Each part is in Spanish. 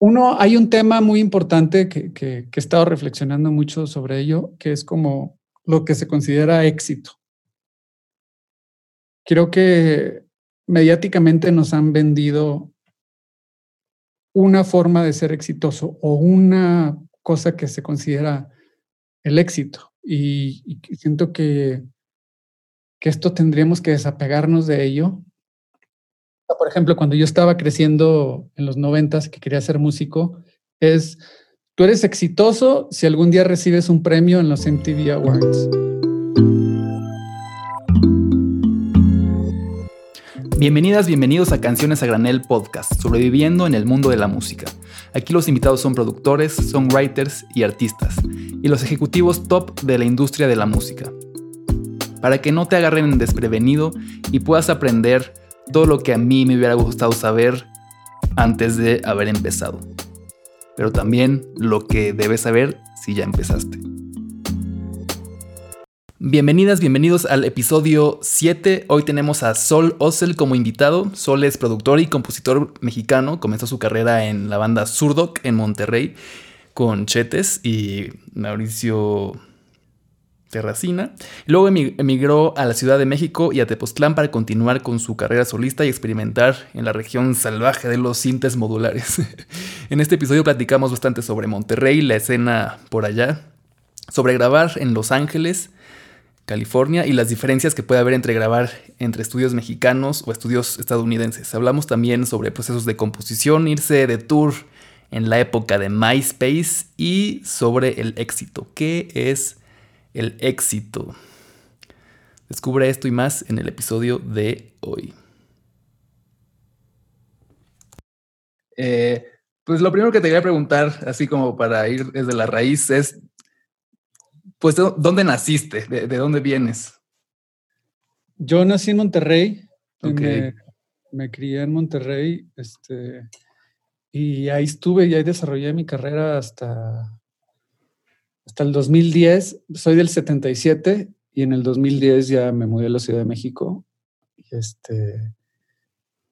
Uno, hay un tema muy importante que, que, he estado reflexionando mucho sobre ello, que es como lo que se considera éxito. Creo que mediáticamente nos han vendido una forma de ser exitoso o una cosa que se considera el éxito. Y, siento que, que esto tendríamos que desapegarnos de ello por ejemplo, cuando yo estaba creciendo en los noventas, que quería ser músico, es, tú eres exitoso si algún día recibes un premio en los MTV Awards. Bienvenidas, bienvenidos a Canciones a Granel Podcast, sobreviviendo en el mundo de la música. Aquí los invitados son productores, songwriters y artistas, y los ejecutivos top de la industria de la música. Para que no te agarren desprevenido y puedas aprender todo lo que a mí me hubiera gustado saber antes de haber empezado. Pero también lo que debes saber si ya empezaste. Bienvenidas, bienvenidos al episodio 7. Hoy tenemos a Sol Ossel como invitado. Sol es productor y compositor mexicano. Comenzó su carrera en la banda Surdoc en Monterrey con Chetes y Mauricio Terracina. Luego emigró a la Ciudad de México y a Tepoztlán para continuar con su carrera solista y experimentar en la región salvaje de los sintes modulares. en este episodio platicamos bastante sobre Monterrey, la escena por allá, sobre grabar en Los Ángeles, California y las diferencias que puede haber entre grabar entre estudios mexicanos o estudios estadounidenses. Hablamos también sobre procesos de composición, irse de tour en la época de MySpace y sobre el éxito. ¿Qué es el éxito. Descubre esto y más en el episodio de hoy. Eh, pues lo primero que te quería preguntar, así como para ir desde la raíz, es, pues, ¿dónde naciste? ¿De, dónde vienes? Yo nací en Monterrey. Me, me, crié en Monterrey. Este, y ahí estuve y ahí desarrollé mi carrera hasta hasta el 2010, soy del 77 y en el 2010 ya me mudé a la Ciudad de México. Y, este,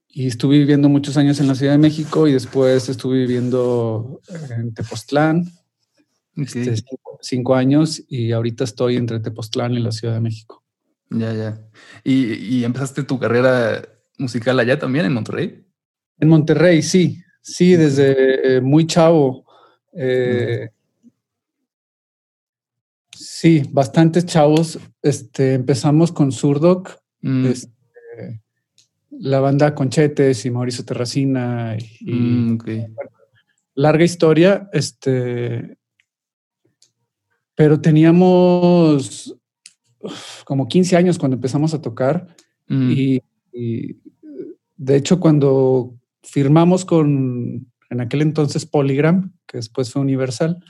y estuve viviendo muchos años en la Ciudad de México y después estuve viviendo en Tepoztlán, este, cinco, años y ahorita estoy entre Tepoztlán y la Ciudad de México. Ya, ya. ¿Y, y empezaste tu carrera musical allá también, en Monterrey? En Monterrey, sí. Sí, desde eh, muy chavo. Eh, Sí, bastantes chavos. Este, empezamos con Surdoc, mm. este, la banda Conchetes y Mauricio Terracina. Y, mm, larga historia. Este, pero teníamos como 15 años cuando empezamos a tocar. Mm. Y, de hecho, cuando firmamos con en aquel entonces Polygram, que después fue Universal,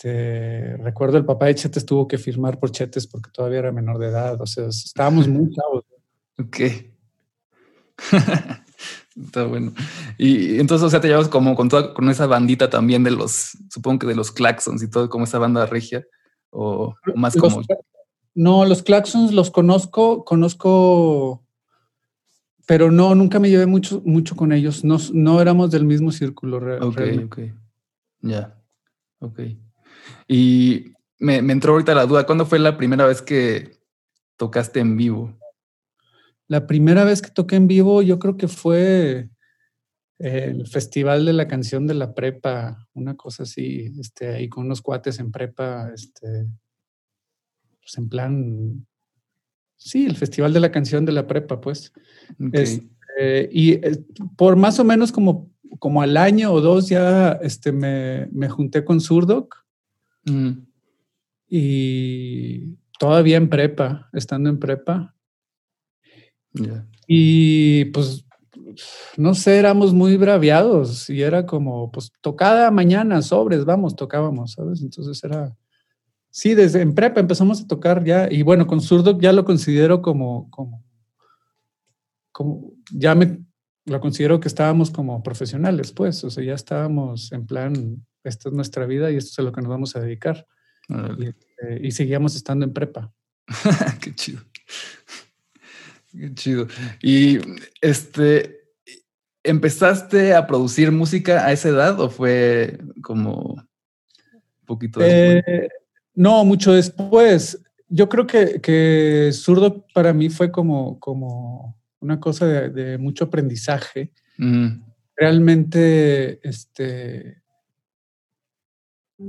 este, recuerdo el papá de Chetes tuvo que firmar por Chetes porque todavía era menor de edad, o sea, estábamos muy chavos. Ok. Está bueno. Y entonces, o sea, te llevas como con toda, con esa bandita también de los, supongo que de los Claxons y todo, como esa banda regia, o, más como. No, los Claxons los conozco, conozco, pero no, nunca me llevé mucho, mucho con ellos. No, no éramos del mismo círculo. Ok, ok. Ya. Ok. Y me, entró ahorita la duda, ¿cuándo fue la primera vez que tocaste en vivo? La primera vez que toqué en vivo yo creo que fue el Festival de la Canción de la Prepa, una cosa así, este, ahí con unos cuates en prepa, este, pues en plan, sí, el Festival de la Canción de la Prepa, pues. Este, y eh, por más o menos como, como al año o dos ya este, me, me junté con Surdoc Mm. Y todavía en prepa, estando en prepa. Y pues, no sé, éramos muy braviados y era como, pues, tocada mañana, sobres, vamos, tocábamos, ¿sabes? Entonces era, sí, desde en prepa empezamos a tocar ya, y bueno, con zurdo ya lo considero como, como, como, ya me, lo considero que estábamos como profesionales, pues, o sea, ya estábamos en plan, esta es nuestra vida y esto es a lo que nos vamos a dedicar. Este, y, seguíamos estando en prepa. Qué chido. Qué chido. Y este, ¿empezaste a producir música a esa edad o fue como un poquito después? Eh, no, mucho después. Yo creo que, que Zurdo para mí fue como, como una cosa de, mucho aprendizaje. Realmente, este,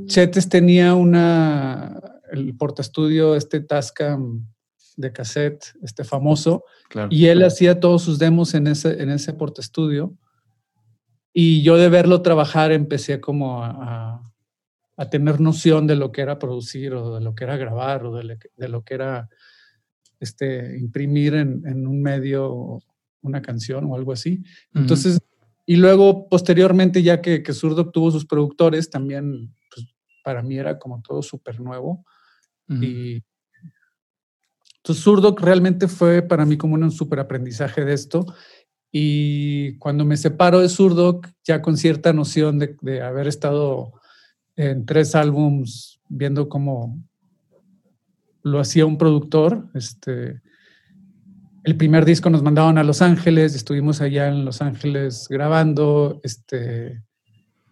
Chetes tenía una, el portaestudio, este Tascam de cassette, este famoso, y él hacía todos sus demos en ese, en ese portaestudio. Y yo de verlo trabajar empecé como a, a, tener noción de lo que era producir o de lo que era grabar o de, de lo que era este, imprimir en, en, un medio una canción o algo así. Entonces, y luego posteriormente, ya que, que Surdo tuvo sus productores, también pues, para mí era como todo súper nuevo. Y entonces Surdo realmente fue para mí como un súper aprendizaje de esto. Y cuando me separo de Surdoc, ya con cierta noción de, de haber estado en tres álbums viendo cómo lo hacía un productor, este, el primer disco nos mandaban a Los Ángeles, estuvimos allá en Los Ángeles grabando. Este,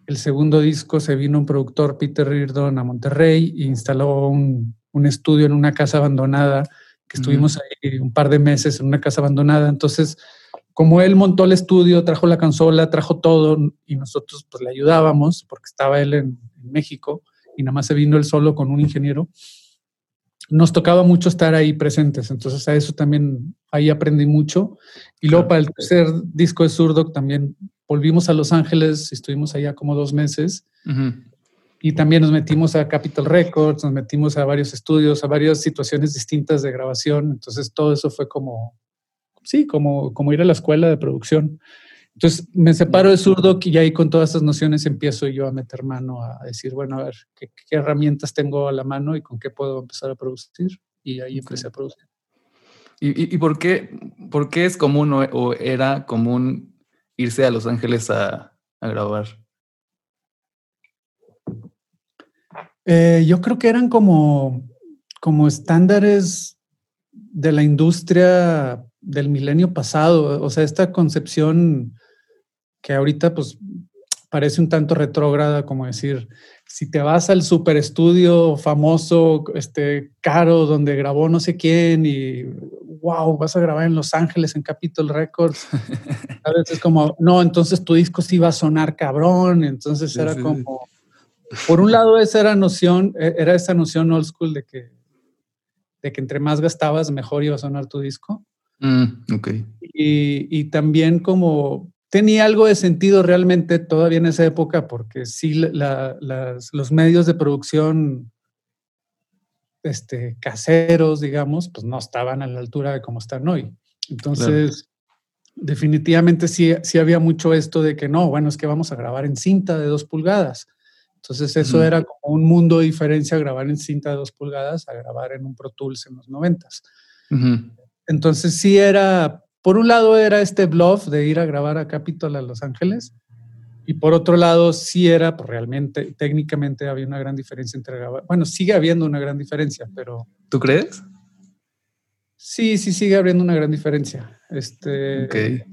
el segundo disco se vino un productor, Peter Reardon, a Monterrey e instaló un, estudio en una casa abandonada, que estuvimos ahí un par de meses en una casa abandonada. Entonces, como él montó el estudio, trajo la consola, trajo todo y nosotros pues le ayudábamos porque estaba él en, en México y nada más se vino él solo con un ingeniero nos tocaba mucho estar ahí presentes. Entonces a eso también ahí aprendí mucho. Y luego para el tercer disco de Surdoc también volvimos a Los Ángeles, estuvimos allá como dos meses. Y también nos metimos a Capitol Records, nos metimos a varios estudios, a varias situaciones distintas de grabación. Entonces todo eso fue como, sí, como, como ir a la escuela de producción. Entonces me separo de Surdoc y ahí con todas estas nociones empiezo yo a meter mano a decir, bueno, a ver, ¿qué, herramientas tengo a la mano y con qué puedo empezar a producir? Y ahí empecé a producir. ¿Y, por, qué, por qué es común o, era común irse a Los Ángeles a, grabar? Eh, yo creo que eran como, como estándares de la industria del milenio pasado, o sea, esta concepción que ahorita pues parece un tanto retrógrada, como decir, si te vas al super estudio famoso, este, caro, donde grabó no sé quién y wow, vas a grabar en Los Ángeles en Capitol Records, a veces es como, no, entonces tu disco sí va a sonar cabrón, entonces era como, por un lado esa era noción, e, era esa noción old school de que, de que entre más gastabas, mejor iba a sonar tu disco. Mm, y, y también como tenía algo de sentido realmente todavía en esa época, porque sí, los medios de producción este, caseros, digamos, pues no estaban a la altura de como están hoy. Entonces, definitivamente sí, sí había mucho esto de que no, bueno, es que vamos a grabar en cinta de dos pulgadas. Entonces, eso era como un mundo de diferencia grabar en cinta de dos pulgadas a grabar en un Pro Tools en los noventas. Entonces, sí era por un lado era este bluff de ir a grabar a Capitol a Los Ángeles y por otro lado sí era, pues realmente, técnicamente había una gran diferencia entre grabar. Bueno, sigue habiendo una gran diferencia, pero... ¿Tú crees? Sí, sí sigue habiendo una gran diferencia. Este,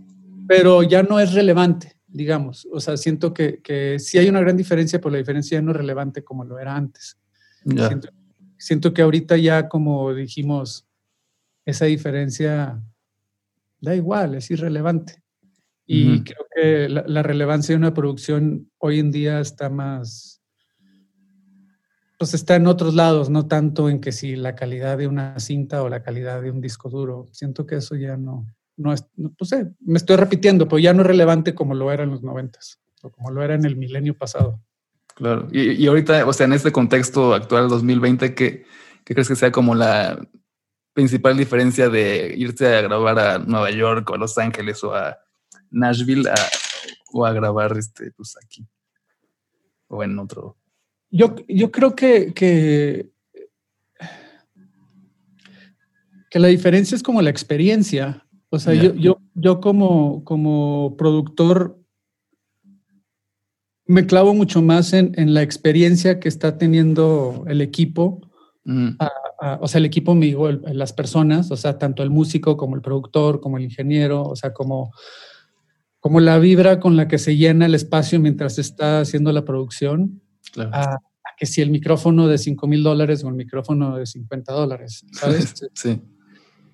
Pero ya no es relevante, digamos. O sea, siento que, que sí hay una gran diferencia, pero la diferencia ya no es relevante como lo era antes. Siento, siento que ahorita ya, como dijimos, esa diferencia da igual, es irrelevante. Y creo que la, relevancia de una producción hoy en día está más, pues está en otros lados, no tanto en que si la calidad de una cinta o la calidad de un disco duro. Siento que eso ya no, no es, no, pues sé, me estoy repitiendo, pero ya no es relevante como lo era en los noventas o como lo era en el milenio pasado. Claro. Y, y, ahorita, o sea, en este contexto actual 2020, ¿qué, ¿qué crees que sea como la, principal diferencia de irse a grabar a Nueva York o a Los Ángeles o a Nashville o a grabar este, pues aquí o en otro. Yo, yo creo que, que, que, la diferencia es como la experiencia. O sea, yo, yo, yo como, como productor me clavo mucho más en, en, la experiencia que está teniendo el equipo o sea, el equipo me digo, las personas, o sea, tanto el músico como el productor, como el ingeniero, o sea, como, como la vibra con la que se llena el espacio mientras se está haciendo la producción, a, que si el micrófono de 5 mil dólares o el micrófono de 50 dólares, ¿sabes? sí.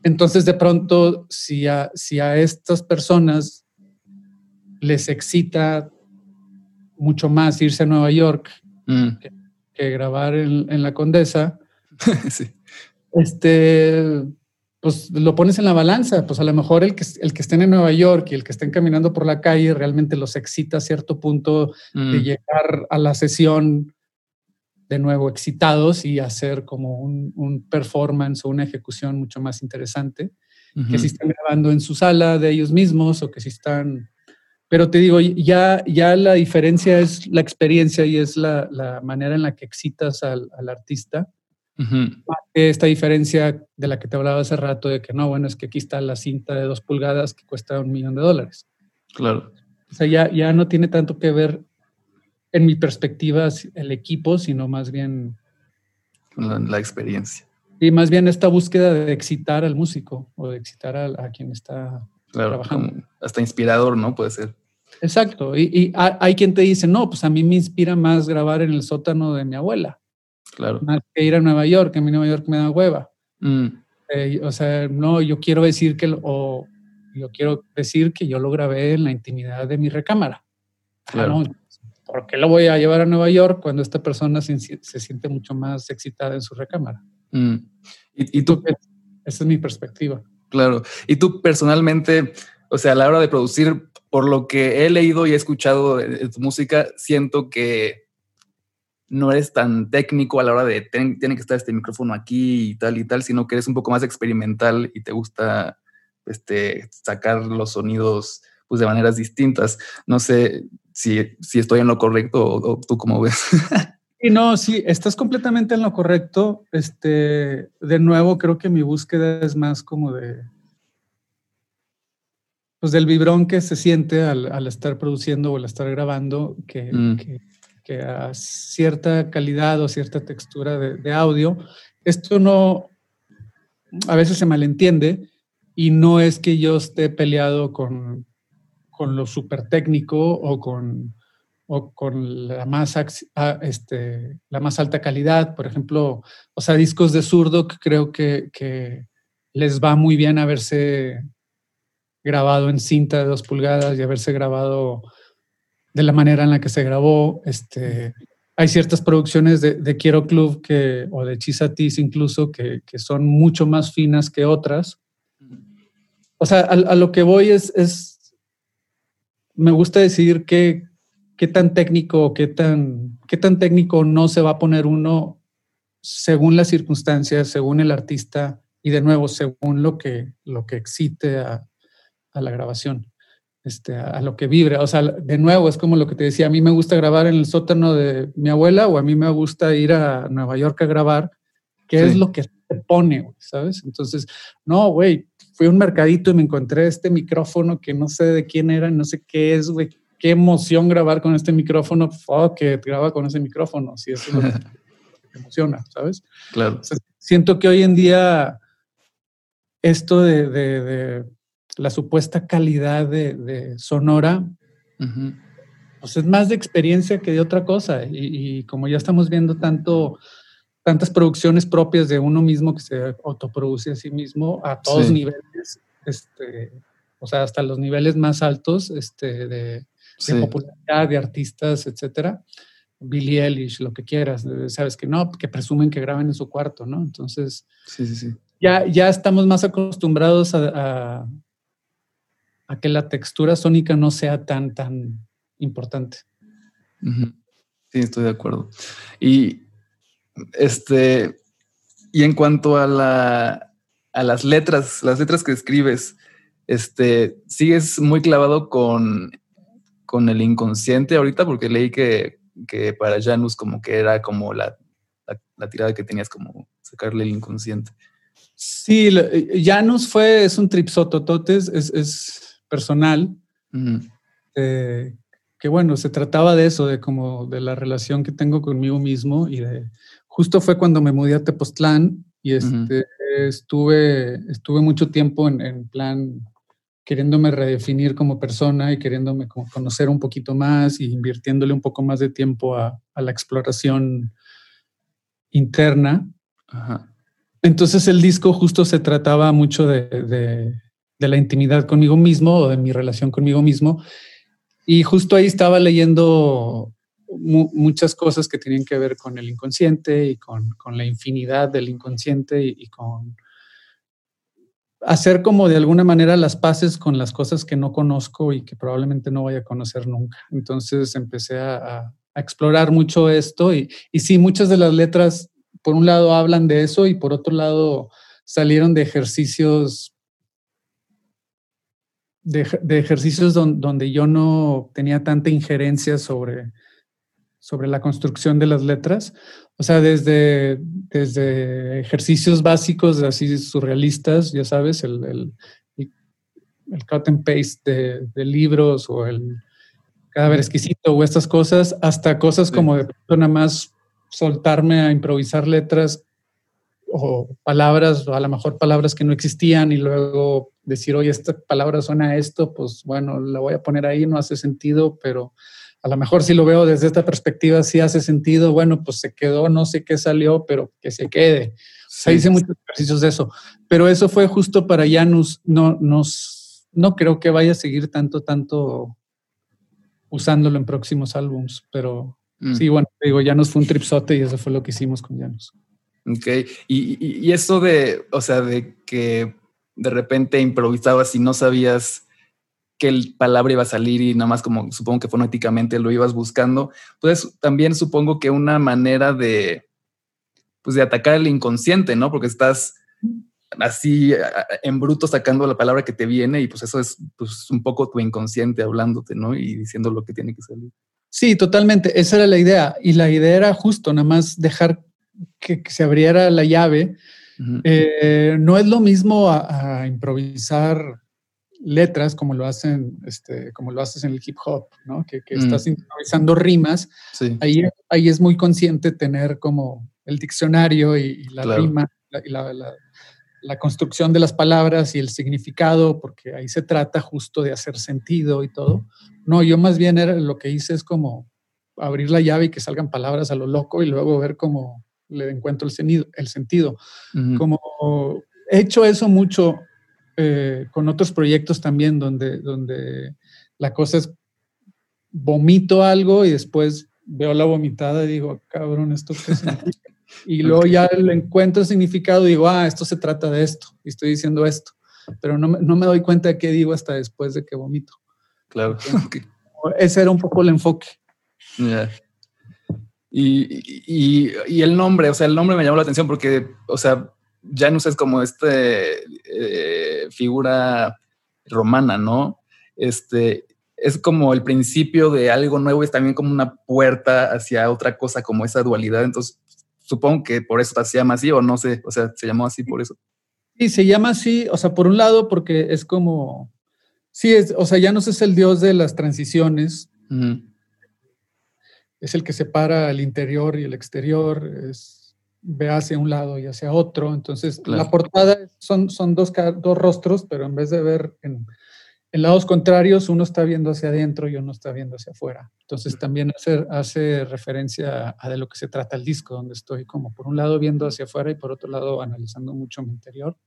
Entonces, de pronto, si a, si a estas personas les excita mucho más irse a Nueva York mm. que, grabar en, la Condesa, este, pues lo pones en la balanza. Pues a lo mejor el que, el que estén en Nueva York y el que estén caminando por la calle realmente los excita a cierto punto de mm. llegar a la sesión de nuevo excitados y hacer como un, performance o una ejecución mucho más interesante que si están grabando en su sala de ellos mismos o que si están... Pero te digo, ya, ya la diferencia es la experiencia y es la, la manera en la que excitas al, al artista. Esta diferencia de la que te hablaba hace rato de que no, bueno, es que aquí está la cinta de dos pulgadas que cuesta un millón de dólares. Claro. O sea, ya, ya no tiene tanto que ver en mi perspectiva, el equipo, sino más bien... La, experiencia. Y más bien esta búsqueda de excitar al músico o de excitar a, quien está trabajando. hasta inspirador, ¿no? Puede ser. Exacto. Y, hay quien te dice, no, pues a mí me inspira más grabar en el sótano de mi abuela. Claro. Más que ir a Nueva York, a mí Nueva York me da hueva. Mm. Eh, o sea, no, yo quiero decir que, o yo quiero decir que yo lo grabé en la intimidad de mi recámara. Ah, claro. ¿por qué lo voy a llevar a Nueva York cuando esta persona se, siente mucho más excitada en su recámara? Mm. ¿Y, tú? Esa es mi perspectiva. Claro. Y tú personalmente, o sea, a la hora de producir, por lo que he leído y he escuchado de, tu música, siento que no eres tan técnico a la hora de tiene que estar este micrófono aquí y tal y tal, sino que eres un poco más experimental y te gusta este, sacar los sonidos pues, de maneras distintas. No sé, si, si estoy en lo correcto o, tú cómo ves. Y no, sí, estás completamente en lo correcto. Este, de nuevo, creo que mi búsqueda es más como de, pues del vibrón que se siente al, estar produciendo o al estar grabando, mm. que, que, a cierta calidad o cierta textura de, audio. Esto no, a veces se malentiende y no es que yo esté peleado con, con lo súper técnico o con, o con la, más, este, la más alta calidad. Por ejemplo, o sea, discos de zurdo creo que, que les va muy bien haberse grabado en cinta de dos pulgadas y haberse grabado de la manera en la que se grabó. Este, hay ciertas producciones de, Quiero Club que, o de Chisatis incluso que, que, son mucho más finas que otras. O sea, a, a lo que voy es, es me gusta decidir qué, qué tan técnico, qué tan, qué tan técnico no se va a poner uno según las circunstancias, según el artista y de nuevo según lo que, lo que excite a, la grabación, este, a, lo que vibra. O sea, de nuevo es como lo que te decía, a mí me gusta grabar en el sótano de mi abuela o a mí me gusta ir a Nueva York a grabar, ¿qué es lo que se pone, ¿sabes? Entonces, no, güey, fui a un mercadito y me encontré este micrófono que no sé de quién era, no sé qué es, güey. Qué emoción grabar con este micrófono. Fuck que graba con ese micrófono. Si eso es lo que emociona, ¿sabes? Claro. siento que hoy en día esto de, la supuesta calidad de, sonora, pues es más de experiencia que de otra cosa. Y, y, como ya estamos viendo tanto tantas producciones propias de uno mismo que se autoproduce a sí mismo a todos niveles, este, o sea, hasta los niveles más altos este, de, popularidad de artistas, etcétera. Billie Eilish, lo que quieras, sabes que no, que presumen que graben en su cuarto, ¿no? Entonces, Ya, ya estamos más acostumbrados a, a, que la textura sónica no sea tan, tan importante. Sí, estoy de acuerdo. Y este, y en cuanto a, la, a las letras, las letras que escribes, este, ¿sigues muy clavado con, con el inconsciente ahorita? Porque leí que, que para Janus como que era como la, la, tirada que tenías como sacarle el inconsciente. Sí, Janus fue, es un tripsotototes, es, es personal que bueno, se trataba de eso, de como de la relación que tengo conmigo mismo y de, justo fue cuando me mudé a Tepoztlán y este, estuve, estuve mucho tiempo en, plan queriéndome redefinir como persona y queriéndome conocer un poquito más y invirtiéndole un poco más de tiempo a, la exploración interna. Entonces el disco justo se trataba mucho de, la intimidad conmigo mismo o de mi relación conmigo mismo. Y justo ahí estaba leyendo muchas cosas que tenían que ver con el inconsciente y con, la infinidad del inconsciente y con hacer como de alguna manera las paces con las cosas que no conozco y que probablemente no voy a conocer nunca. Entonces empecé a, explorar mucho esto y, y, sí, muchas de las letras, por un lado, hablan de eso y por otro lado, salieron de ejercicios. De, ejercicios donde yo no tenía tanta injerencia sobre, sobre la construcción de las letras, o sea, desde, desde ejercicios básicos, así surrealistas, ya sabes, el, el, el cut and paste de, libros o el cadáver exquisito o estas cosas, hasta cosas como de nada más soltarme a improvisar letras o palabras, o a lo mejor palabras que no existían y luego decir, oye, esta palabra suena a esto, pues bueno, la voy a poner ahí, no hace sentido, pero a lo mejor si lo veo desde esta perspectiva, sí hace sentido, bueno, pues se quedó, no sé qué salió, pero que se quede. Se hice muchos ejercicios de eso, pero eso fue justo para Janus, no, nos, no creo que vaya a seguir tanto, tanto usándolo en próximos álbums, pero mm. sí, bueno, digo, Janus fue un tripsote y eso fue lo que hicimos con Janus. Ok, y, y, eso de, o sea, de que de repente improvisabas y no sabías qué palabra iba a salir y nada más como supongo que fonéticamente lo ibas buscando. Pues también supongo que una manera de, pues de atacar el inconsciente, ¿no? Porque estás así en bruto sacando la palabra que te viene y pues eso es pues, un poco tu inconsciente hablándote, ¿no? Y diciendo lo que tiene que salir. Sí, totalmente. Esa era la idea. Y la idea era justo nada más dejar que, se abriera la llave. Eh, no es lo mismo a improvisar letras como lo hacen, este, como lo haces en el hip hop, ¿no? Que, que mm. estás improvisando rimas. Ahí, ahí es muy consciente tener como el diccionario y, la rima y la, la, construcción de las palabras y el significado, porque ahí se trata justo de hacer sentido y todo. No, yo más bien era, lo que hice es como abrir la llave y que salgan palabras a lo loco y luego ver cómo le encuentro el, sentido, el sentido. Como he hecho eso mucho eh, con otros proyectos también donde, donde la cosa es vomito algo y después veo la vomitada y digo, cabrón, ¿esto qué significa? Y luego ya le encuentro el significado y digo, ah, esto se trata de esto y estoy diciendo esto, pero no, no me doy cuenta de qué digo hasta después de que vomito. Claro. Ese era un poco el enfoque. Y, y, y, el nombre, o sea, el nombre me llamó la atención porque, o sea, Janus es como este eh, figura romana, ¿no? Este es como el principio de algo nuevo, es también como una puerta hacia otra cosa, como esa dualidad. Entonces, supongo que por eso se llama así, o no sé, o sea, se llamó así por eso. Sí, se llama así, o sea, por un lado, porque es como, sí, es, o sea, Janus es el dios de las transiciones. Es el que separa el interior y el exterior, es ve hacia un lado y hacia otro. Entonces, la portada son, son dos, dos rostros, pero en vez de ver en, en, lados contrarios, uno está viendo hacia adentro y uno está viendo hacia afuera. Entonces, también hace, hace referencia a de lo que se trata el disco, donde estoy como por un lado viendo hacia afuera y por otro lado analizando mucho mi interior.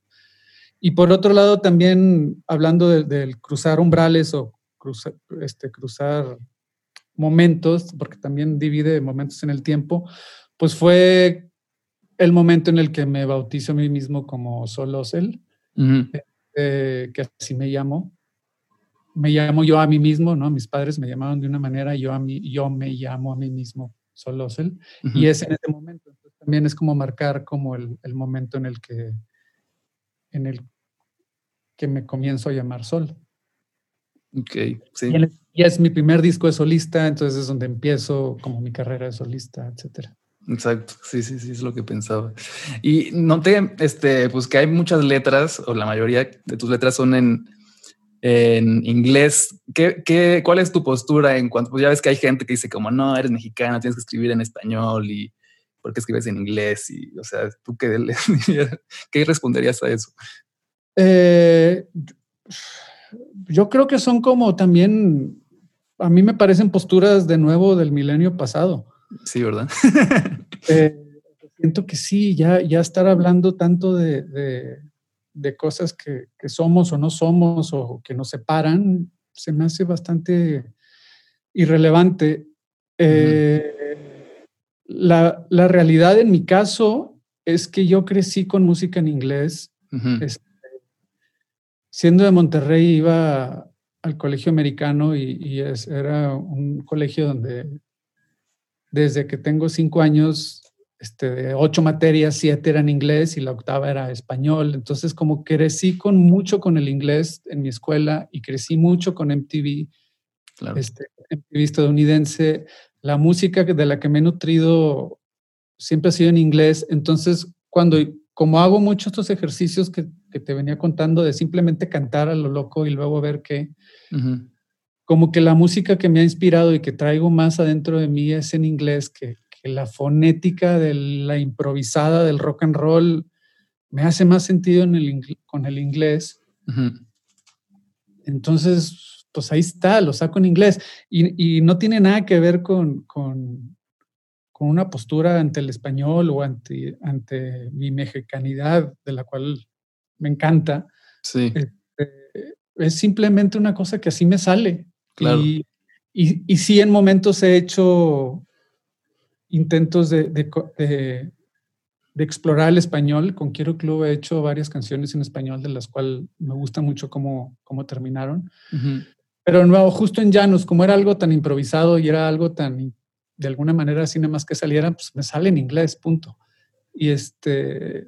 Y por otro lado, también hablando del cruzar umbrales o cruzar, este, cruzar momentos, porque también divide momentos en el tiempo, pues fue el momento en el que me bautizo a mí mismo como Solosel, eh, que así me llamo. Me llamo yo a mí mismo, ¿no? Mis padres me llamaban de una manera, yo, a mí, yo me llamo a mí mismo Solosel. Y es en ese momento. también es como marcar como el, momento en el que en el que me comienzo a llamar Sol. Ok, sí. Y, es mi primer disco de solista, entonces es donde empiezo como mi carrera de solista, etcétera. Exacto, sí, sí, sí, es lo que pensaba. Y noté, este, pues que hay muchas letras, o la mayoría de tus letras son en, en inglés. ¿Qué, qué, cuál es tu postura en cuanto, pues ya ves que hay gente que dice como, no, eres mexicana, tienes que escribir en español y ¿por qué escribes en inglés? Y, o sea, ¿tú qué, qué responderías a eso? Eh, yo creo que son como también, a mí me parecen posturas de nuevo del milenio pasado. Sí, ¿verdad? Eh, siento que sí, ya, ya estar hablando tanto de, cosas que, somos o no somos o que nos separan, se me hace bastante irrelevante. Eh, la, realidad en mi caso es que yo crecí con música en inglés. Este, siendo de Monterrey iba al colegio americano y, era un colegio donde desde que tengo cinco años, este, de ocho materias, siete eran inglés y la octava era español. Entonces, como crecí con mucho con el inglés en mi escuela y crecí mucho con MTV, este, MTV estadounidense, la música de la que me he nutrido siempre ha sido en inglés. Entonces, cuando, como hago muchos estos ejercicios que, te venía contando de simplemente cantar a lo loco y luego ver qué, como que la música que me ha inspirado y que traigo más adentro de mí es en inglés, que, la fonética de la improvisada del rock and roll me hace más sentido en el, con el inglés. Entonces, pues ahí está, lo saco en inglés. Y, no tiene nada que ver con, con, una postura ante el español o ante, ante mi mexicanidad, de la cual me encanta. Sí. Este, es simplemente una cosa que así me sale. Y, y, sí, en momentos he hecho intentos de, de, explorar el español. Con Quiero Club he hecho varias canciones en español, de las cuales me gusta mucho cómo, cómo terminaron. Pero nuevo, justo en Llanos, como era algo tan improvisado y era algo tan, de alguna manera, así nada más que saliera, pues me sale en inglés, punto. Y este.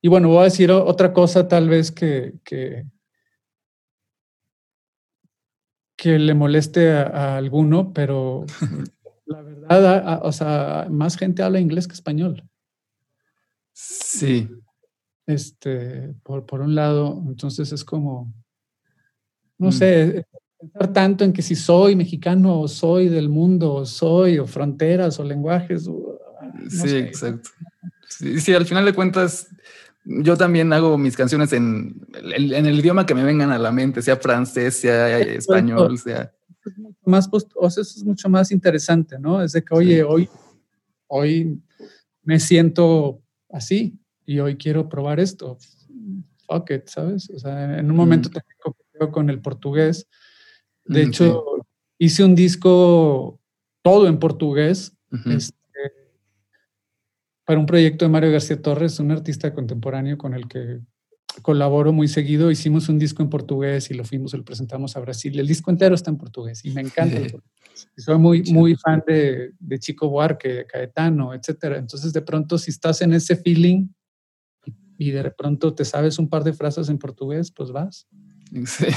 Y bueno, voy a decir otra cosa tal vez que, que que le moleste a, alguno, pero la verdad, o sea, más gente habla inglés que español. Sí. Este, por, por un lado, entonces es como, no mm. sé, pensar tanto en que si soy mexicano o soy del mundo o soy o fronteras o lenguajes. sí, exacto. Sí, sí, al final de cuentas, yo también hago mis canciones en, en, el idioma que me vengan a la mente, sea francés, sea español, sea... Más, o sea, eso es mucho más interesante, ¿no? Es de que, oye, hoy, hoy me siento así y hoy quiero probar esto. Fuck it, ¿sabes? O sea, en un momento también competí con el portugués. De hecho, hice un disco todo en portugués para un proyecto de Mario García Torres, un artista contemporáneo con el que colaboro muy seguido. Hicimos un disco en portugués y lo fuimos, lo presentamos a Brasil. El disco entero está en portugués y me encanta. Soy muy, muy fan de, de Chico Buarque, de Caetano, etcétera. Entonces, de pronto, si estás en ese feeling y de pronto te sabes un par de frases en portugués, pues vas. Sí.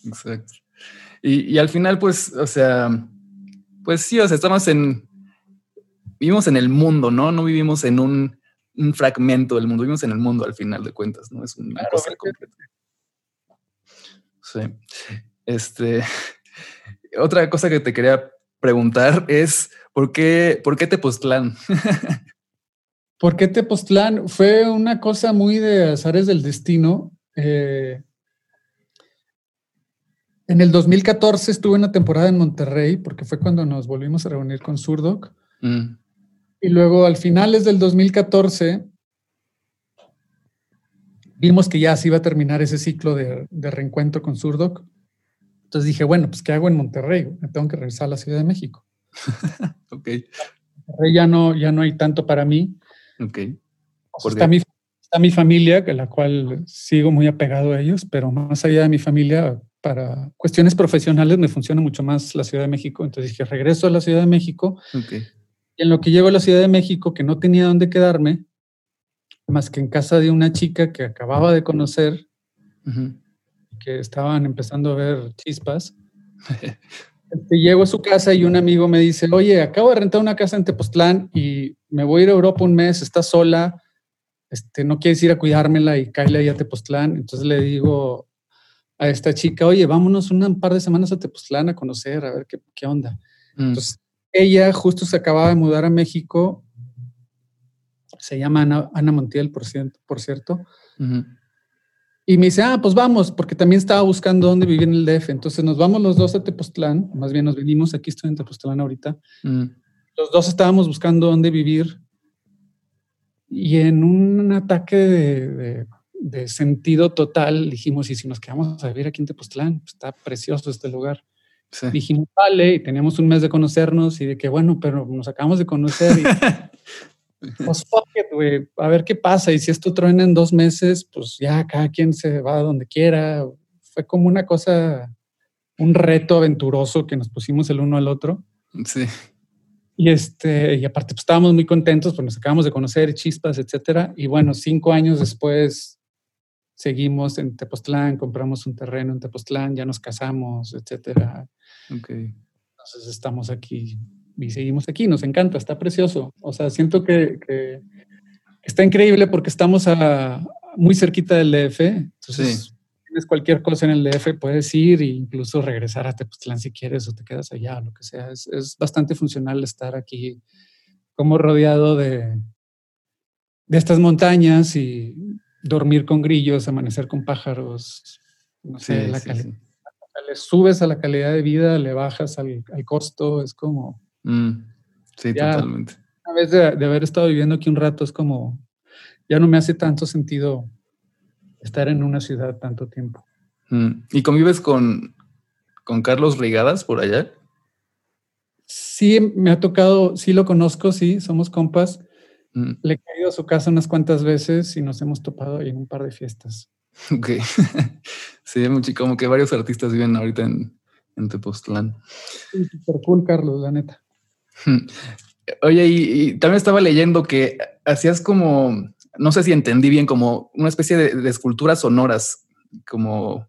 Exacto. Y, y, al final, pues, o sea, pues sí, o sea, estamos en, vivimos en el mundo, ¿no? No vivimos en un, fragmento del mundo, vivimos en el mundo al final de cuentas, ¿no? Es una cosa completa. Sí. Este, otra cosa que te quería preguntar es, ¿por qué, ¿por qué Tepoztlán? ¿Por qué Tepoztlán? Fue una cosa muy de azares del destino. Eh, en el 2014 estuve una temporada en Monterrey, porque fue cuando nos volvimos a reunir con Surdoc. Mm. Y luego al finales del 2014 vimos que ya se iba a terminar ese ciclo de, reencuentro con Surdoc. Entonces dije, bueno, pues ¿qué hago en Monterrey? Me tengo que regresar a la Ciudad de México. ok. Monterrey ya no, ya no hay tanto para mí. Ok. está, mi, está mi familia, que la cual sigo muy apegado a ellos, pero más allá de mi familia, para cuestiones profesionales me funciona mucho más la Ciudad de México. Entonces dije, regreso a la Ciudad de México. Okay. Y en lo que llego a la Ciudad de México, que no tenía dónde quedarme, más que en casa de una chica que acababa de conocer, que estaban empezando a ver chispas. Este, llego a su casa y un amigo me dice, oye, acabo de rentar una casa en Tepoztlán y me voy a ir a Europa un mes, está sola, este, no quieres ir a cuidármela y cae ahí a Tepoztlán. Entonces le digo a esta chica, oye, vámonos un par de semanas a Tepoztlán a conocer, a ver qué, qué onda. Mm. Entonces ella justo se acababa de mudar a México. Se llama Ana, Montiel, por, cierto. Por cierto. Y me dice, ah, pues vamos, porque también estaba buscando dónde vivir en el DF. Entonces nos vamos los dos a Tepoztlán, más bien nos venimos, aquí estoy en Tepoztlán ahorita. Mm. Los dos estábamos buscando dónde vivir. Y en un ataque de, de, sentido total dijimos, ¿y si nos quedamos a vivir aquí en Tepoztlán? Está precioso este lugar. Dijimos, vale, y teníamos un mes de conocernos y de que, bueno, pero nos acabamos de conocer. Y, pues fuck it, güey, a ver qué pasa. Y si esto truena en dos meses, pues ya cada quien se va a donde quiera. Fue como una cosa, un reto aventuroso que nos pusimos el uno al otro. Sí. Y, este, y aparte, pues estábamos muy contentos porque nos acabamos de conocer, chispas, etcétera. Y bueno, cinco años después seguimos en Tepoztlán, compramos un terreno en Tepoztlán, ya nos casamos, etcétera. Okay. Entonces estamos aquí y seguimos aquí, nos encanta, está precioso. O sea, siento que, está increíble porque estamos a, muy cerquita del DF. Entonces, tienes cualquier cosa en el DF, puedes ir e incluso regresar a Tepoztlán si quieres o te quedas allá, lo que sea. Es, es bastante funcional estar aquí como rodeado de, de estas montañas y dormir con grillos, amanecer con pájaros, no sé, la calidad. Le subes a la calidad de vida, le bajas al, al costo, es como Mm, sí, totalmente. A vez de, haber estado viviendo aquí un rato, es como, ya no me hace tanto sentido estar en una ciudad tanto tiempo. Mm, ¿Y convives con, con Carlos Rigadas por allá? Sí, me ha tocado, sí lo conozco, sí, somos compas. Mm. Le he caído a su casa unas cuantas veces y nos hemos topado en un par de fiestas. Ok. sí, como que varios artistas viven ahorita en, en Tepoztlán. Sí, super cool, Carlos, la neta. Oye, y, también estaba leyendo que hacías como, no sé si entendí bien, como una especie de, esculturas sonoras, como,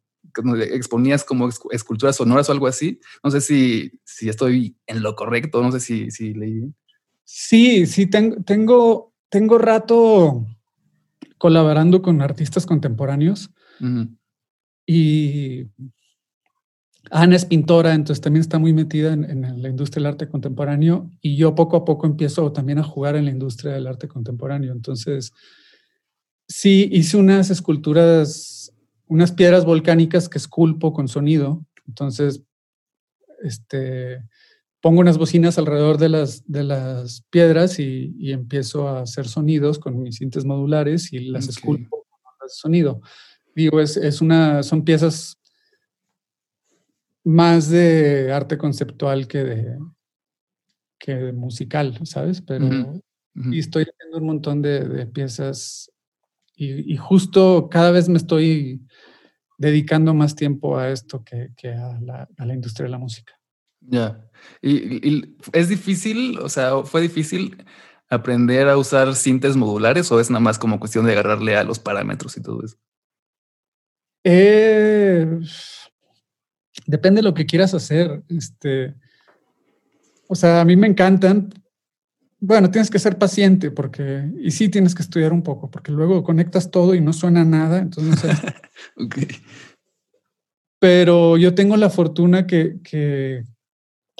exponías como esculturas sonoras o algo así. No sé si, si estoy en lo correcto, no sé si, si leí bien. Sí, sí, tengo, tengo, tengo rato colaborando con artistas contemporáneos. Y Ana es pintora, entonces también está muy metida en, la industria del arte contemporáneo y yo poco a poco empiezo también a jugar en la industria del arte contemporáneo. Entonces, sí, hice unas esculturas, unas piedras volcánicas que esculpo con sonido. Entonces, este, pongo unas bocinas alrededor de las, de las piedras y, empiezo a hacer sonidos con mis cintas modulares y las esculpo con sonido. Digo, es, es una, son piezas más de arte conceptual que de, que musical, ¿sabes? Pero estoy haciendo un montón de, piezas y, justo cada vez me estoy dedicando más tiempo a esto que, a, la, industria de la música. Ya. ¿Y, es difícil, o sea, fue difícil aprender a usar cintas modulares o es nada más como cuestión de agarrarle a los parámetros y todo eso? Eh, depende de lo que quieras hacer. Este, o sea, a mí me encantan. Bueno, tienes que ser paciente porque, y sí tienes que estudiar un poco, porque luego conectas todo y no suena nada, entonces no. Pero yo tengo la fortuna que, que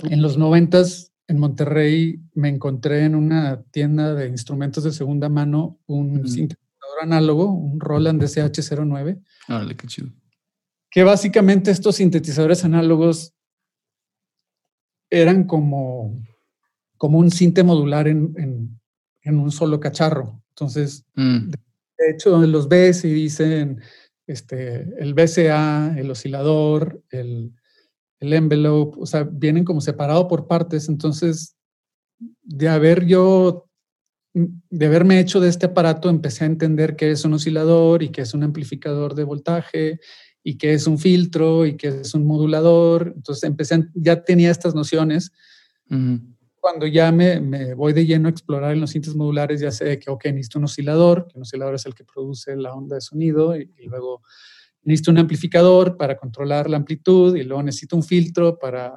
en los noventas en Monterrey me encontré en una tienda de instrumentos de segunda mano un sintetizador análogo, un Roland SH09. Árale, qué chido que básicamente estos sintetizadores análogos eran como, como un sinte modular en, un solo cacharro. Entonces, mm. de hecho, los ves y dicen este, el BCA, el oscilador, el, el envelope, o sea, vienen como separado por partes. Entonces, de haber yo, de haberme hecho de este aparato, empecé a entender qué es un oscilador y qué es un amplificador de voltaje y que es un filtro y que es un modulador. Entonces empecé, ya tenía estas nociones. Cuando ya me, me, voy de lleno a explorar en los síntesis modulares, ya sé que, ok, necesito un oscilador, que un oscilador es el que produce la onda de sonido, y, luego necesito un amplificador para controlar la amplitud, y luego necesito un filtro para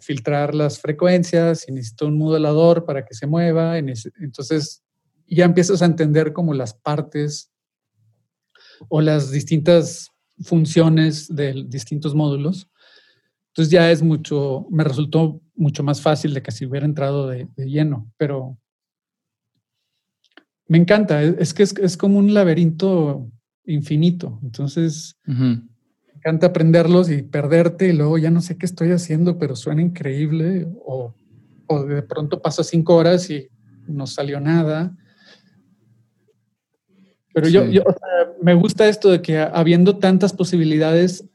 filtrar las frecuencias, y necesito un modulador para que se mueva. Entonces ya empiezas a entender como las partes o las distintas funciones de distintos módulos. Entonces ya es mucho, me resultó mucho más fácil de que si hubiera entrado de, lleno, pero me encanta, es que es, como un laberinto infinito. Entonces, me encanta aprenderlos y perderte y luego ya no sé qué estoy haciendo, pero suena increíble. O, o de pronto pasa cinco horas y no salió nada. Pero yo, yo me gusta esto de que habiendo tantas posibilidades,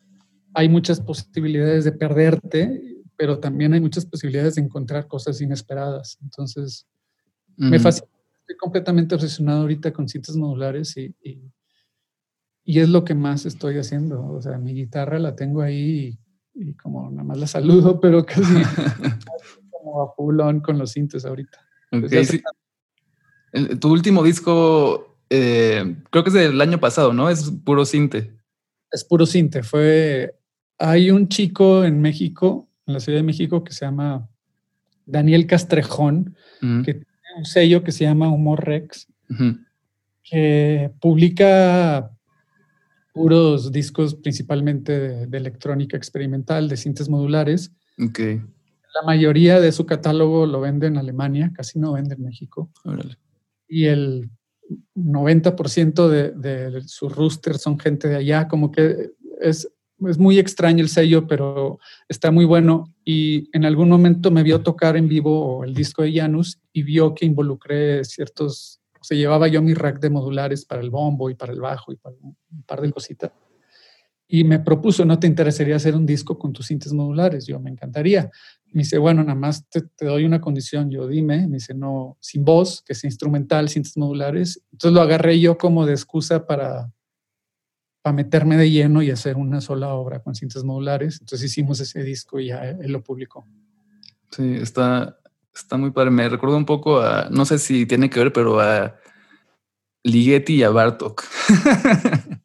hay muchas posibilidades de perderte, pero también hay muchas posibilidades de encontrar cosas inesperadas. Entonces, me fascina. Estoy completamente obsesionado ahorita con cintas modulares y, y, es lo que más estoy haciendo. O sea, mi guitarra la tengo ahí y, como nada más la saludo, pero casi como a full on con los cintas ahorita. Tu último disco, eh, creo que es del año pasado, ¿no? Es puro cinte. Es puro cinte. Fue. Hay un chico en México, en la Ciudad de México, que se llama Daniel Castrejón, que un sello que se llama Humor Rex, que publica puros discos principalmente de, electrónica experimental, de cintas modulares. Okay. La mayoría de su catálogo lo vende en Alemania, casi no vende en México. Y el 90% de, de su rooster son gente de allá, como que es es muy extraño el sello, pero está muy bueno. Y en algún momento me vio tocar en vivo el disco de Janus y vio que involucré ciertos, sea, llevaba yo mi rack de modulares para el bombo y para el bajo y para un par de cositas. Y me propuso, ¿no te interesaría hacer un disco con tus cintas modulares? Yo, me encantaría. Me dice, bueno, nada más te, te doy una condición. Yo, dime. Me dice, no, sin voz, que sea instrumental, cintas modulares. Entonces lo agarré yo como de excusa para, para meterme de lleno y hacer una sola obra con cintas modulares. Entonces hicimos ese disco y ya él lo publicó. Sí, está, está muy padre. Me recuerda un poco a, no sé si tiene que ver, pero a Ligeti y a Bartok.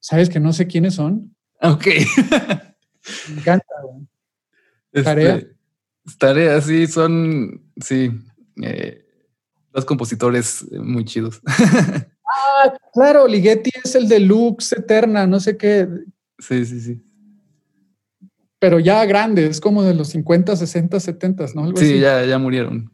¿Sabes que no sé quiénes son? Ok. Me encanta. Este, tarea. Tarea, sí, son, sí, eh, dos compositores muy chidos. Ah, claro, Ligeti es el de Lux Eterna, no sé qué. Sí, sí, sí. Pero ya grande, es como de los 50, 60, 70, ¿no? sí, Ya, ya murieron.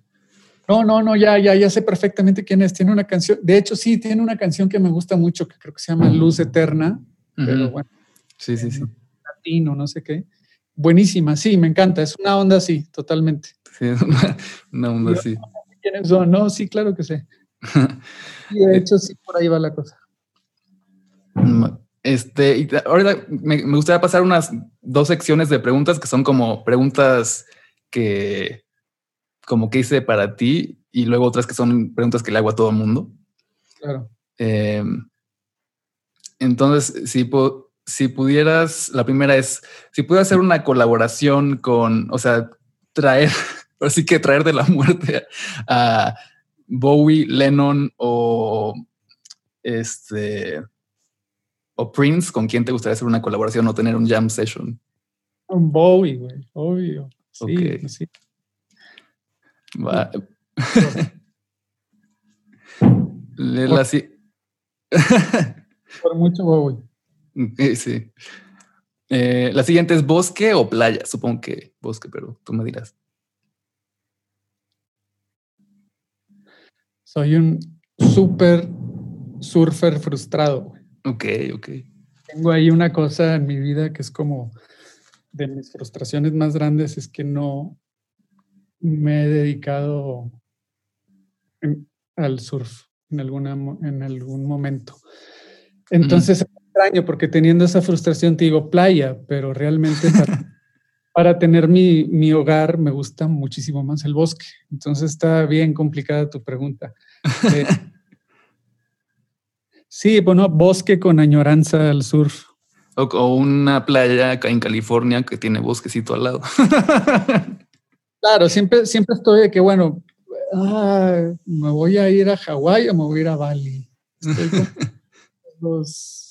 No, no, no, ya, ya, ya sé perfectamente quién es. Tiene una canción, de hecho, sí, tiene una canción que me gusta mucho, que creo que se llama Luz Eterna, pero bueno. Sí, sí, sí. Latino, no sé qué. Buenísima, sí, me encanta. Es una onda así, totalmente. Sí, una, una onda así. ¿Quiénes son? No, sí, claro que sé. Y de hecho, sí, por ahí va la cosa. Este, y ahora me, gustaría pasar unas dos secciones de preguntas que son como preguntas que, como que hice para ti, y luego otras que son preguntas que le hago a todo el mundo. Claro. Em, entonces, si, si pudieras, la primera es, si pudieras hacer una colaboración con, o sea, traer, así que traer de la muerte a Bowie, Lennon o este o Prince, ¿con quién te gustaría hacer una colaboración o tener un jam session? Un Bowie, güey, obvio. Sí, sí. Va. Léela así. Por mucho Bowie. Sí. Eh, la siguiente es bosque o playa. Supongo que bosque, pero tú me dirás. Soy un súper surfer frustrado. Ok, ok. Tengo ahí una cosa en mi vida que es como de mis frustraciones más grandes es que no me he dedicado al surf en, alguna, en algún momento. Entonces es extraño porque teniendo esa frustración te digo playa, pero realmente para tener mi, mi, hogar me gusta muchísimo más el bosque. Entonces está bien complicada tu pregunta. Eh, sí, bueno, bosque con añoranza al sur. O, una playa acá en California que tiene bosquecito al lado. claro, siempre, siempre estoy de que, bueno, ah, me voy a ir a Hawái o me voy a ir a Bali. Estoy con los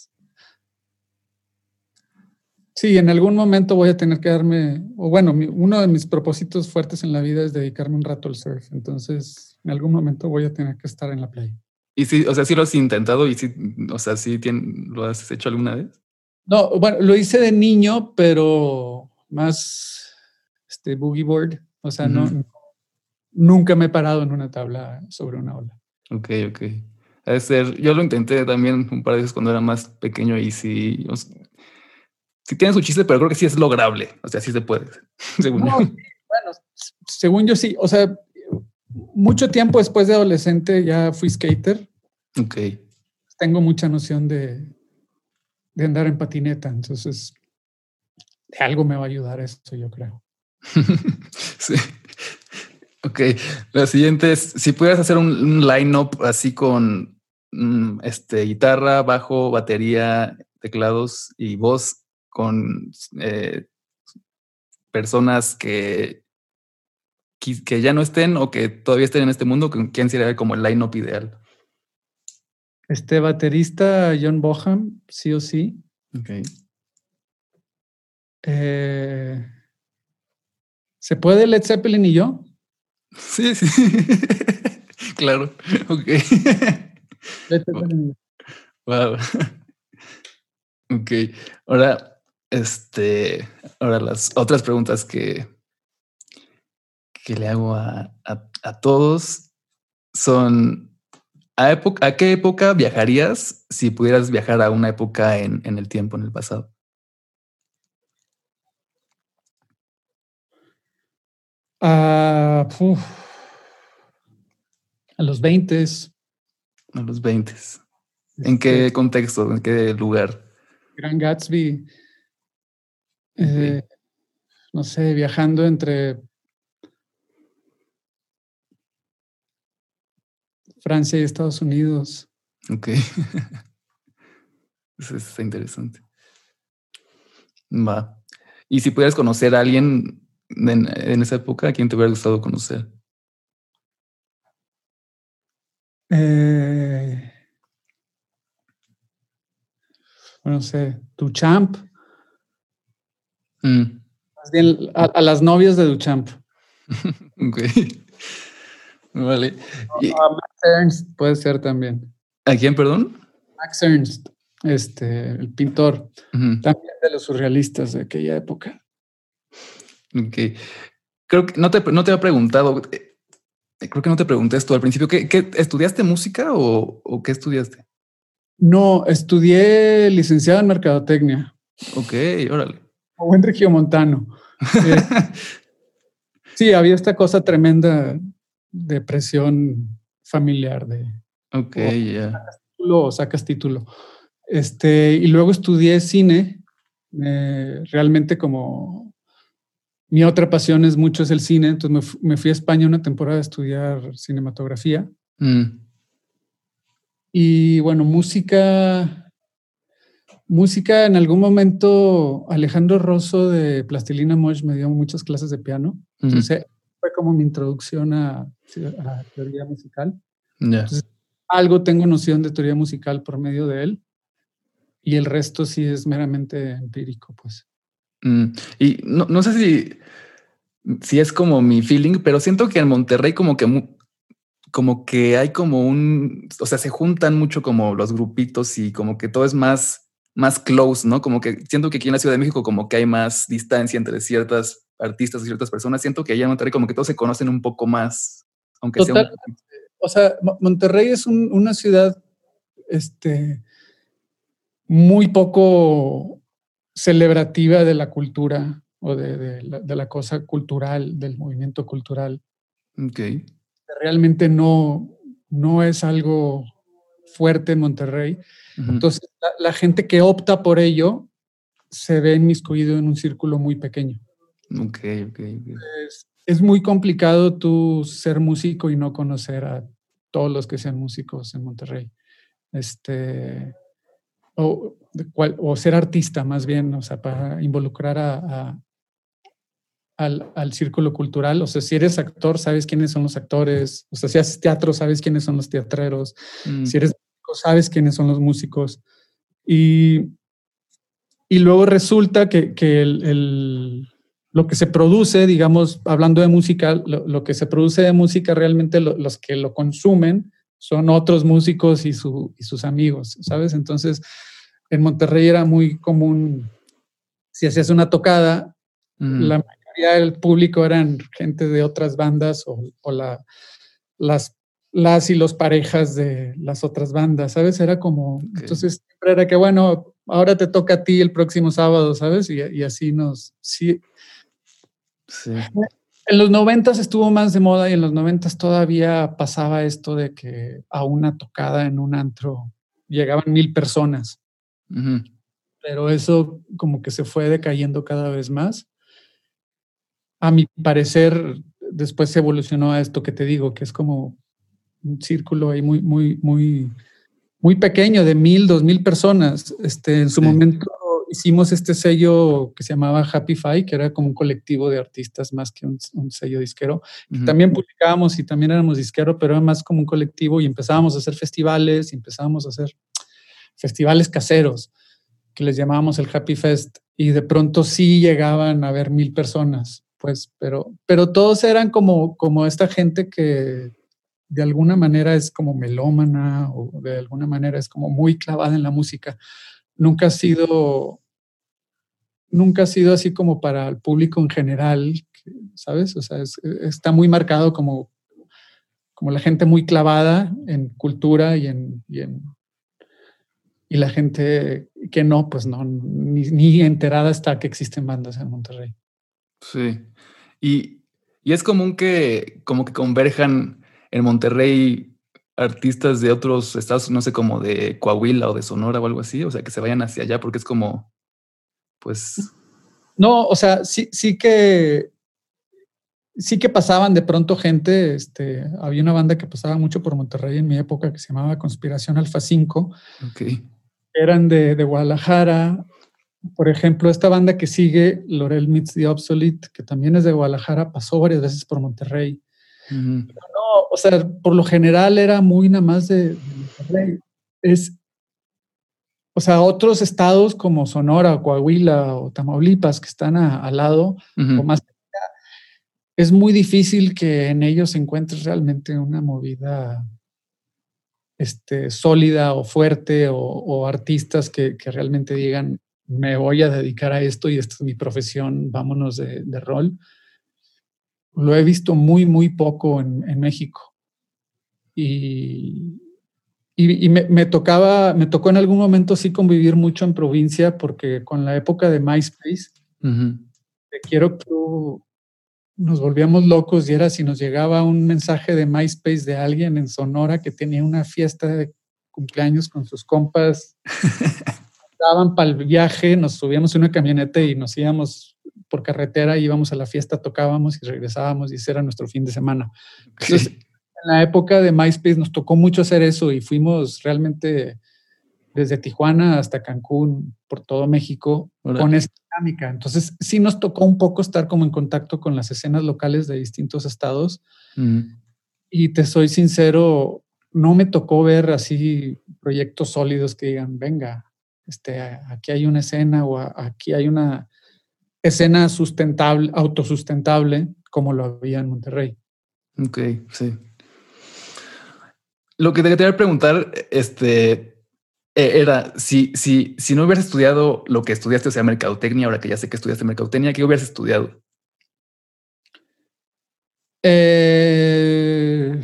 Sí, en algún momento voy a tener que darme, o bueno, uno de mis propósitos fuertes en la vida es dedicarme un rato al surf. Entonces, en algún momento voy a tener que estar en la playa. Y sí, o sea, sí lo has intentado y sí, o sea, sí lo has hecho alguna vez. No, bueno, lo hice de niño, pero más este boogie board. O sea, no, nunca me he parado en una tabla sobre una ola. Ok, ok. Es ser, yo lo intenté también un par de veces cuando era más pequeño y sí, sí tiene su chiste, pero creo que sí es lograble. O sea, sí se puede, según yo. Bueno, según yo sí. O sea, mucho tiempo después de adolescente ya fui skater. Ok. Tengo mucha noción de, de andar en patineta, entonces de algo me va a ayudar esto, yo creo. sí. Ok, la siguiente es, si pudieras hacer un, line-up así con mm, este, guitarra, bajo, batería, teclados y voz con eh, personas que, que ya no estén o que todavía estén en este mundo, ¿quién sería como el line-up ideal? Este baterista, John Boham, sí o sí. Ok. Eh, ¿Se puede Led Zeppelin y yo? Sí, sí. claro. Ok. Wow. Ok. Ahora, este, ahora las otras preguntas que, que le hago a, a, todos son ¿a, época, ¿a, qué época viajarías si pudieras viajar a una época en, en el tiempo, en el pasado? Uh, a los 20. A los 20. ¿En qué este contexto? ¿En qué lugar? Gran Gatsby. Eh, no sé, viajando entre Francia y Estados Unidos. Ok. Eso está interesante. Va. Y si pudieras conocer a alguien en, en esa época, ¿a quién te hubiera gustado conocer? Eh, no sé, Duchamp. Mm. a, las novias de Duchamp. ok. Vale. Ernst puede ser también. ¿A quién, perdón? Max Ernst, este, el pintor, también de los surrealistas de aquella época. Ok. Creo que no te, no te había preguntado, creo que no te pregunté esto al principio. ¿Qué, estudiaste música o, qué estudiaste? No, estudié licenciado en mercadotecnia. Ok, órale. O buen regiomontano. Eh, sí, había esta cosa tremenda de presión familiar de. Ok, ya. Sacas título o sacas título. Este, y luego estudié cine, eh, realmente como mi otra pasión es mucho es el cine, entonces me, fui a España una temporada a estudiar cinematografía. Mm. Y bueno, música, música en algún momento Alejandro Rosso de Plastilina Mosh me dio muchas clases de piano. Entonces fue como mi introducción a, teoría musical. Entonces algo tengo noción de teoría musical por medio de él y el resto sí es meramente empírico, pues. Mm, y no, no, sé si, si es como mi feeling, pero siento que en Monterrey como que como que hay como un, o sea, se juntan mucho como los grupitos y como que todo es más, más close, ¿no? Como que siento que aquí en la Ciudad de México como que hay más distancia entre ciertas artistas y ciertas personas. Siento que allá en Monterrey como que todos se conocen un poco más, aunque sea... O sea, Monterrey es una ciudad, este, muy poco celebrativa de la cultura o de, la, cosa cultural, del movimiento cultural. Ok. Realmente no, no es algo fuerte en Monterrey. Entonces, la, gente que opta por ello se ve inmiscuido en un círculo muy pequeño. Ok, ok. Es, es, muy complicado tú ser músico y no conocer a todos los que sean músicos en Monterrey. Este, o, o ser artista más bien, o sea, para involucrar a, al, al, círculo cultural. O sea, si eres actor, sabes quiénes son los actores. O sea, si haces teatro, sabes quiénes son los teatreros. Mm. Si eres músico, sabes quiénes son los músicos. Y, y luego resulta que, que el, lo que se produce, digamos, hablando de música, lo, que se produce de música realmente los que lo consumen son otros músicos y, su, y sus amigos, ¿sabes? Entonces, en Monterrey era muy común, si hacías una tocada, la mayoría del público eran gente de otras bandas o, la, las las y los parejas de las otras bandas, ¿sabes? Era como, entonces siempre era que, bueno, ahora te toca a ti el próximo sábado, ¿sabes? Y, así nos, sí. Sí. En los noventas estuvo más de moda y en los noventas todavía pasaba esto de que a una tocada en un antro llegaban mil personas. Pero eso como que se fue decayendo cada vez más. A mi parecer, después se evolucionó a esto que te digo, que es como un círculo ahí muy, muy, muy, muy pequeño de mil, dos mil personas. Este, en su momento hicimos este sello que se llamaba Happy Five, que era como un colectivo de artistas más que un, sello disquero. También publicábamos y también éramos disquero, pero era más como un colectivo y empezábamos a hacer festivales y empezábamos a hacer festivales caseros que les llamábamos el Happy Fest y de pronto sí llegaban a ver mil personas, pues, pero, pero todos eran como, como esta gente que de alguna manera es como melómana o de alguna manera es como muy clavada en la música. Nunca ha sido, nunca ha sido así como para el público en general, ¿sabes? O sea, está muy marcado como, como la gente muy clavada en cultura y en, y en y la gente que no, pues no, ni, ni, enterada está que existen bandas en Monterrey. Sí. Y, y, es común que como que converjan en Monterrey artistas de otros estados, no sé, como de Coahuila o de Sonora o algo así, o sea, que se vayan hacia allá porque es como, pues... No, o sea, sí, sí que... Sí que pasaban de pronto gente, este, había una banda que pasaba mucho por Monterrey en mi época que se llamaba Conspiración Alfa 5. Okay. Eran de, de Guadalajara, por ejemplo, esta banda que sigue, Lorel Meets the Obsolete, que también es de Guadalajara, pasó varias veces por Monterrey. no, o sea, por lo general era muy nada más de, Monterrey. Es, o sea, otros estados como Sonora, Coahuila o Tamaulipas que están al lado o más es muy difícil que en ellos se encuentre realmente una movida este, sólida o fuerte o, artistas que, realmente digan, me voy a dedicar a esto y esta es mi profesión, vámonos de, rol. Lo he visto muy, muy poco en, México. Y, y, me, tocaba, me tocó en algún momento sí convivir mucho en provincia porque con la época de MySpace, te quiero que nos volvíamos locos y era si nos llegaba un mensaje de MySpace de alguien en Sonora que tenía una fiesta de cumpleaños con sus compas daban para el viaje, nos subíamos en una camioneta y nos íbamos por carretera, íbamos a la fiesta, tocábamos y regresábamos y ese era nuestro fin de semana. Entonces, en la época de MySpace nos tocó mucho hacer eso y fuimos realmente desde Tijuana hasta Cancún, por todo México, con esta dinámica. Entonces, sí nos tocó un poco estar como en contacto con las escenas locales de distintos estados. Y te soy sincero, no me tocó ver así proyectos sólidos que digan, venga, este, aquí hay una escena o aquí hay una escena sustentable, autosustentable, como lo había en Monterrey. Ok, sí. Lo que te quería preguntar, este, e, era si, si, si no hubieras estudiado lo que estudiaste, o sea, mercadotecnia, ahora que ya sé que estudiaste mercadotecnia, ¿qué hubieras estudiado? Eh,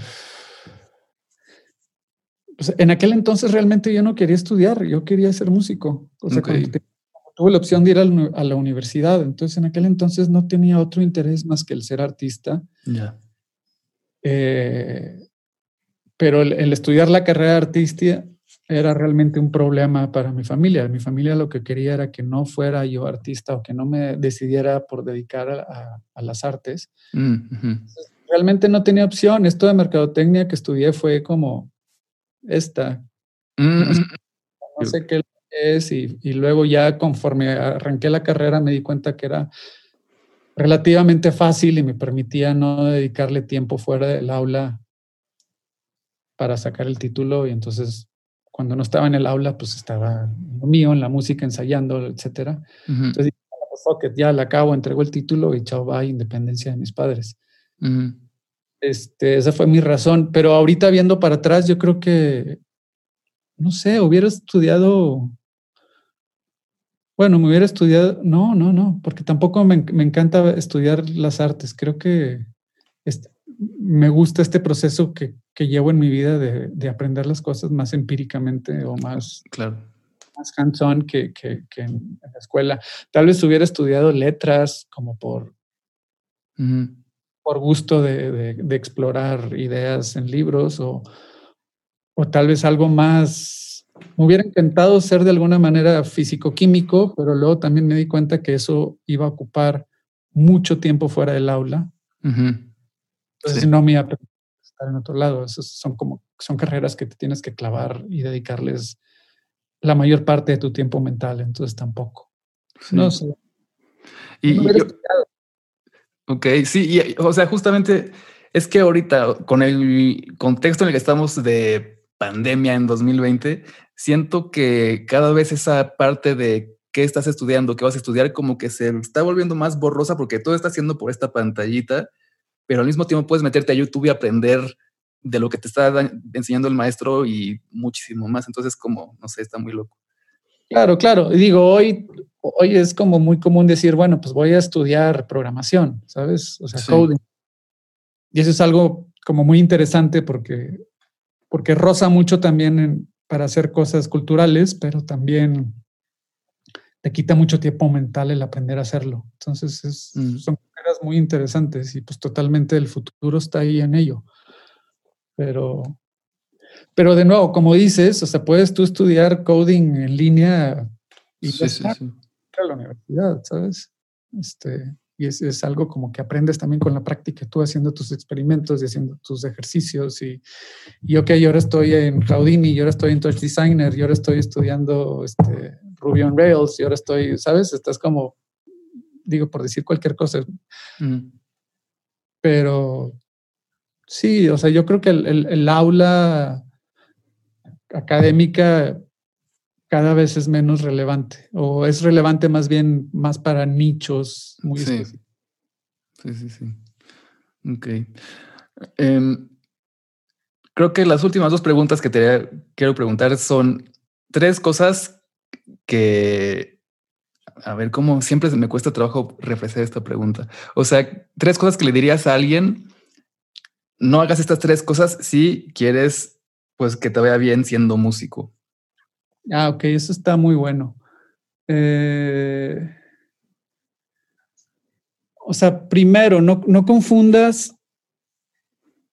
pues, en aquel entonces realmente yo no quería estudiar, yo quería ser músico. O sea, tuve la opción de ir a la universidad, entonces en aquel entonces no tenía otro interés más que el ser artista. Ya. Eh, pero el, estudiar la carrera artística era realmente un problema para mi familia. Mi familia lo que quería era que no fuera yo artista o que no me decidiera por dedicar a, las artes. Mm, realmente no tenía opción. Esto de mercadotecnia que estudié fue como esta. Mm, no, mm, sé, qué es y, luego ya conforme arranqué la carrera me di cuenta que era relativamente fácil y me permitía no dedicarle tiempo fuera del aula para sacar el título y entonces cuando no estaba en el aula pues estaba lo mío en la música ensayando, etcétera. Entonces pues, ya la acabo, entregó el título y chao, va, independencia de mis padres. Este, esa fue mi razón. Pero ahorita viendo para atrás, yo creo que, no sé, hubiera estudiado. Bueno, me hubiera estudiado. No, no, no, porque tampoco me, encanta estudiar las artes. Creo que me gusta este proceso que, que llevo en mi vida de, aprender las cosas más empíricamente o más, claro. más hands-on que, que, en, la escuela. Tal vez hubiera estudiado letras como por, por gusto de, de, explorar ideas en libros o, o tal vez algo más. Me hubiera encantado ser de alguna manera físico-químico, pero luego también me di cuenta que eso iba a ocupar mucho tiempo fuera del aula. Entonces no me iba a estar en otro lado. son como, son carreras que te tienes que clavar y dedicarles la mayor parte de tu tiempo mental, entonces tampoco. No sé. Y, ok, sí, y, o sea, justamente es que ahorita con el contexto en el que estamos de pandemia en 2020, siento que cada vez esa parte de qué estás estudiando, qué vas a estudiar, como que se está volviendo más borrosa porque todo está haciendo por esta pantallita, pero al mismo tiempo puedes meterte a YouTube y aprender de lo que te está enseñando el maestro y muchísimo más. Entonces, como, no sé, está muy loco. Claro, claro. Y digo, hoy, hoy es como muy común decir, bueno, pues voy a estudiar programación, ¿sabes? O sea, coding. Y eso es algo como muy interesante porque, porque roza mucho también para hacer cosas culturales, pero también te quita mucho tiempo mental el aprender a hacerlo. Entonces, es, mm. son cosas muy interesantes y pues totalmente el futuro está ahí en ello. Pero, pero de nuevo, como dices, o sea, puedes tú estudiar coding en línea y sí, sí, a la universidad, ¿sabes? Este, y es, es, algo como que aprendes también con la práctica, tú haciendo tus experimentos y haciendo tus ejercicios y, y ok, yo ahora estoy en Houdini, yo ahora estoy en Touch Designer, yo ahora estoy estudiando este, Ruby on Rails y ahora estoy, ¿sabes? Estás como, digo, por decir cualquier cosa. Pero Sí, o sea, yo creo que el, aula académica cada vez es menos relevante o es relevante más bien más para nichos muy sí. Sí, sí, sí. Ok. Em, creo que las últimas dos preguntas que te quiero preguntar son tres cosas que, a ver, cómo siempre me cuesta trabajo refrescar esta pregunta. O sea, tres cosas que le dirías a alguien no hagas estas tres cosas si quieres, pues, que te vaya bien siendo músico. Ah, ok, eso está muy bueno. Eh, o sea, primero, no, confundas,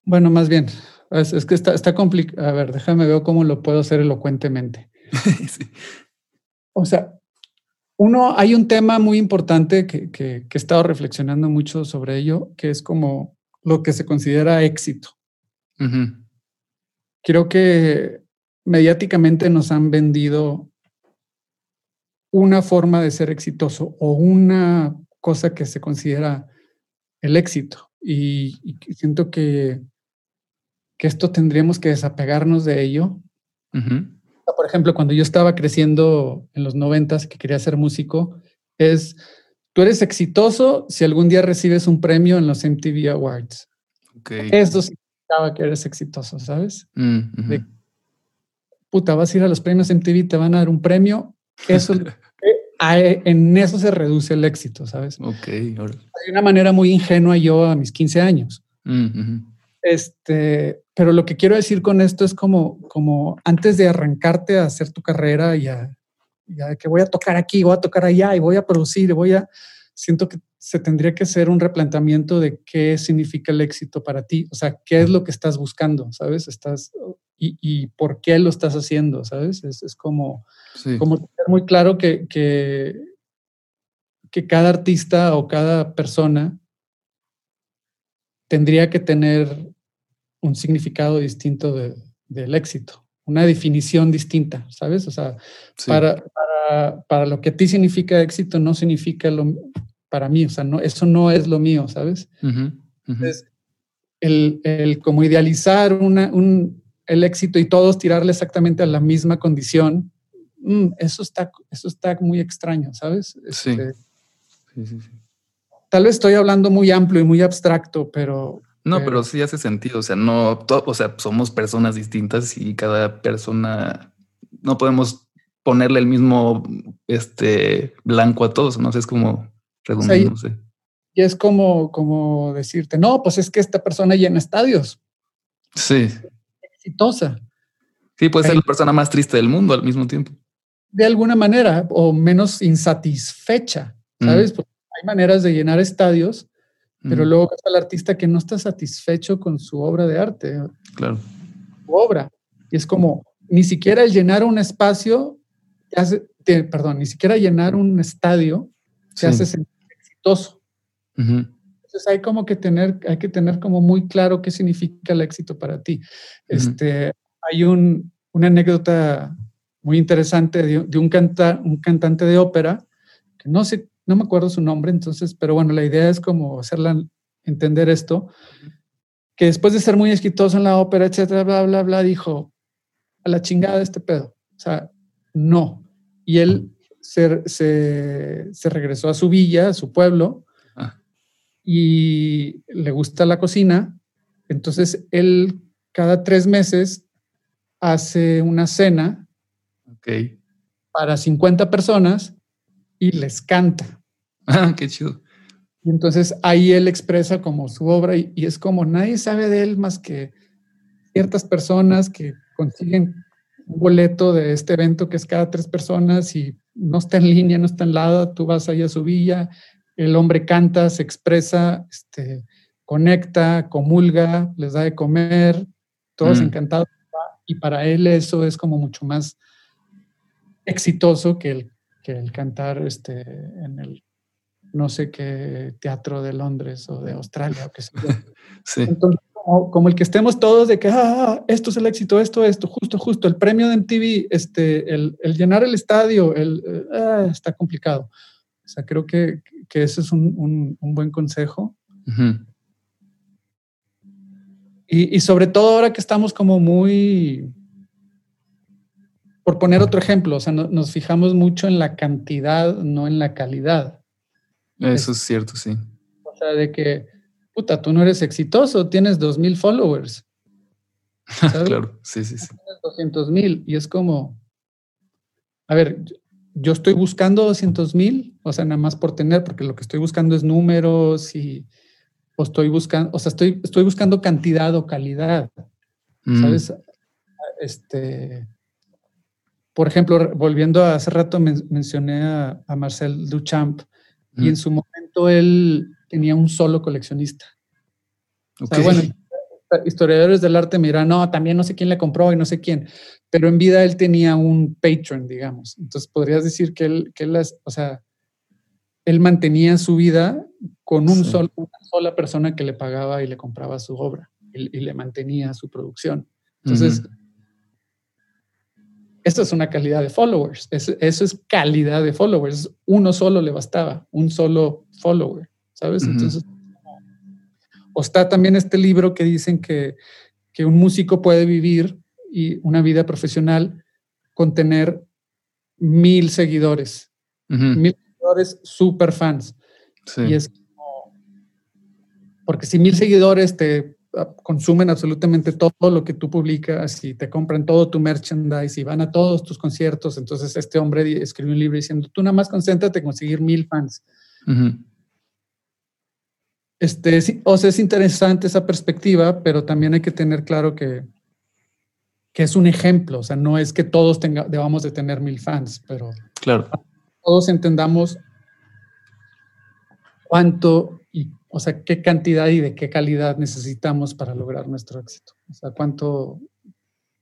bueno, más bien, es, que está, está complicado. A ver, déjame ver cómo lo puedo hacer elocuentemente. O sea, uno, hay un tema muy importante que, que, he estado reflexionando mucho sobre ello, que es como lo que se considera éxito. Creo que mediáticamente nos han vendido una forma de ser exitoso o una cosa que se considera el éxito. Y, siento que, que, esto tendríamos que desapegarnos de ello. Por ejemplo, cuando yo estaba creciendo en los noventas, que quería ser músico, es Tú eres exitoso si algún día recibes un premio en los MTV Awards. Eso significaba que eres exitoso, ¿sabes? Mm, puta, vas a ir a los premios MTV, te van a dar un premio. Eso, eh, en eso se reduce el éxito, ¿sabes? Ok. De una manera muy ingenua yo a mis 15 años. Mm, este, pero lo que quiero decir con esto es como, como antes de arrancarte a hacer tu carrera y a, ya que voy a tocar aquí, voy a tocar allá y voy a producir, voy a, siento que se tendría que hacer un replanteamiento de qué significa el éxito para ti, o sea, qué es lo que estás buscando, ¿sabes? Estás, y, por qué lo estás haciendo, ¿sabes? Es, como, como tener muy claro que, que, que cada artista o cada persona tendría que tener un significado distinto del éxito una definición distinta, ¿sabes? O sea, para, para, lo que a ti significa éxito no significa lo para mí, o sea, no, eso no es lo mío, ¿sabes? Entonces, el, el, como idealizar una, un, el éxito y todos tirarle exactamente a la misma condición, mm, eso, está, eso está muy extraño, ¿sabes? sí. Este, sí, sí, sí. Tal vez estoy hablando muy amplio y muy abstracto, pero, no, pero sí hace sentido. O sea, no, o sea, somos personas distintas y cada persona no podemos ponerle el mismo este blanco a todos. No sé, es como redundante, no sé. Y es como, como decirte, no, pues es que esta persona llena estadios. Sí. exitosa. Sí, puede ser la persona más triste del mundo al mismo tiempo. De alguna manera, o menos insatisfecha, ¿sabes? Porque hay maneras de llenar estadios, pero luego está el artista que no está satisfecho con su obra de arte. Claro. Su obra. Y es como, ni siquiera el llenar un espacio, hace, perdón, ni siquiera llenar un estadio se hace sentir exitoso. Entonces hay como que tener, hay que tener como muy claro qué significa el éxito para ti. Este, hay un, una anécdota muy interesante de, un, canta, un cantante de ópera, que no sé, no me acuerdo su nombre, entonces, pero bueno, la idea es como hacerla entender esto, que después de ser muy exitoso en la ópera, etcétera, bla, bla, bla, dijo, a la chingada este pedo. O sea, no. Y él se, se, regresó a su villa, a su pueblo, ah. y le gusta la cocina. Entonces, él cada tres meses hace una cena para 50 personas y les canta. Ah, qué chido. Y entonces ahí él expresa como su obra y, es como nadie sabe de él más que ciertas personas que consiguen un boleto de este evento que es cada tres personas y no está en línea, no está en lado, tú vas ahí a su villa, el hombre canta, se expresa, este, conecta, comulga, les da de comer, todos mm. encantados. Y para él eso es como mucho más exitoso que el, que el cantar este, en el no sé qué teatro de Londres o de Australia o qué sé yo. Sí. Entonces, como, el que estemos todos de que, ah, esto es el éxito, esto, esto, justo, justo, el premio de MTV, este, el, el llenar el estadio, el, ah, está complicado. O sea, creo que, que ese es un, un, un buen consejo. y, y, sobre todo ahora que estamos como muy, por poner otro ejemplo, o sea, nos fijamos mucho en la cantidad, no en la calidad. Eso es cierto, sí. O sea, de que puta, tú no eres exitoso, tienes 2.000 followers. claro, sí, sí, sí. Tienes mil y es como, a ver, yo estoy buscando 200 mil, o sea, nada más por tener, porque lo que estoy buscando es números y o estoy buscando, o sea, estoy, estoy buscando cantidad o calidad, mm. ¿sabes? Este, por ejemplo, volviendo a hace rato mencioné a, Marcel Duchamp y mm. en su momento él tenía un solo coleccionista. O sea, bueno, historiadores del arte me dirán, no, también no sé quién le compró y no sé quién, pero en vida él tenía un patron, digamos. Entonces podrías decir que él, que él o sea, él mantenía su vida con un solo, una sola persona que le pagaba y le compraba su obra y, le mantenía su producción. Entonces, esto es una calidad de followers, eso, eso, es calidad de followers, uno solo le bastaba, un solo follower. ¿sabes? Entonces, o está también este libro que dicen que, que, un músico puede vivir y una vida profesional con tener mil seguidores, mil seguidores super fans. Y es como, porque si mil seguidores te consumen absolutamente todo lo que tú publicas y te compran todo tu merchandise y van a todos tus conciertos, entonces este hombre escribió un libro diciendo, tú nada más concéntrate en conseguir mil fans. Este, o sea, es interesante esa perspectiva, pero también hay que tener claro que, que es un ejemplo, o sea, no es que todos tenga, debamos de tener mil fans, pero claro. todos entendamos cuánto o sea, qué cantidad y de qué calidad necesitamos para lograr nuestro éxito. O sea, cuánto,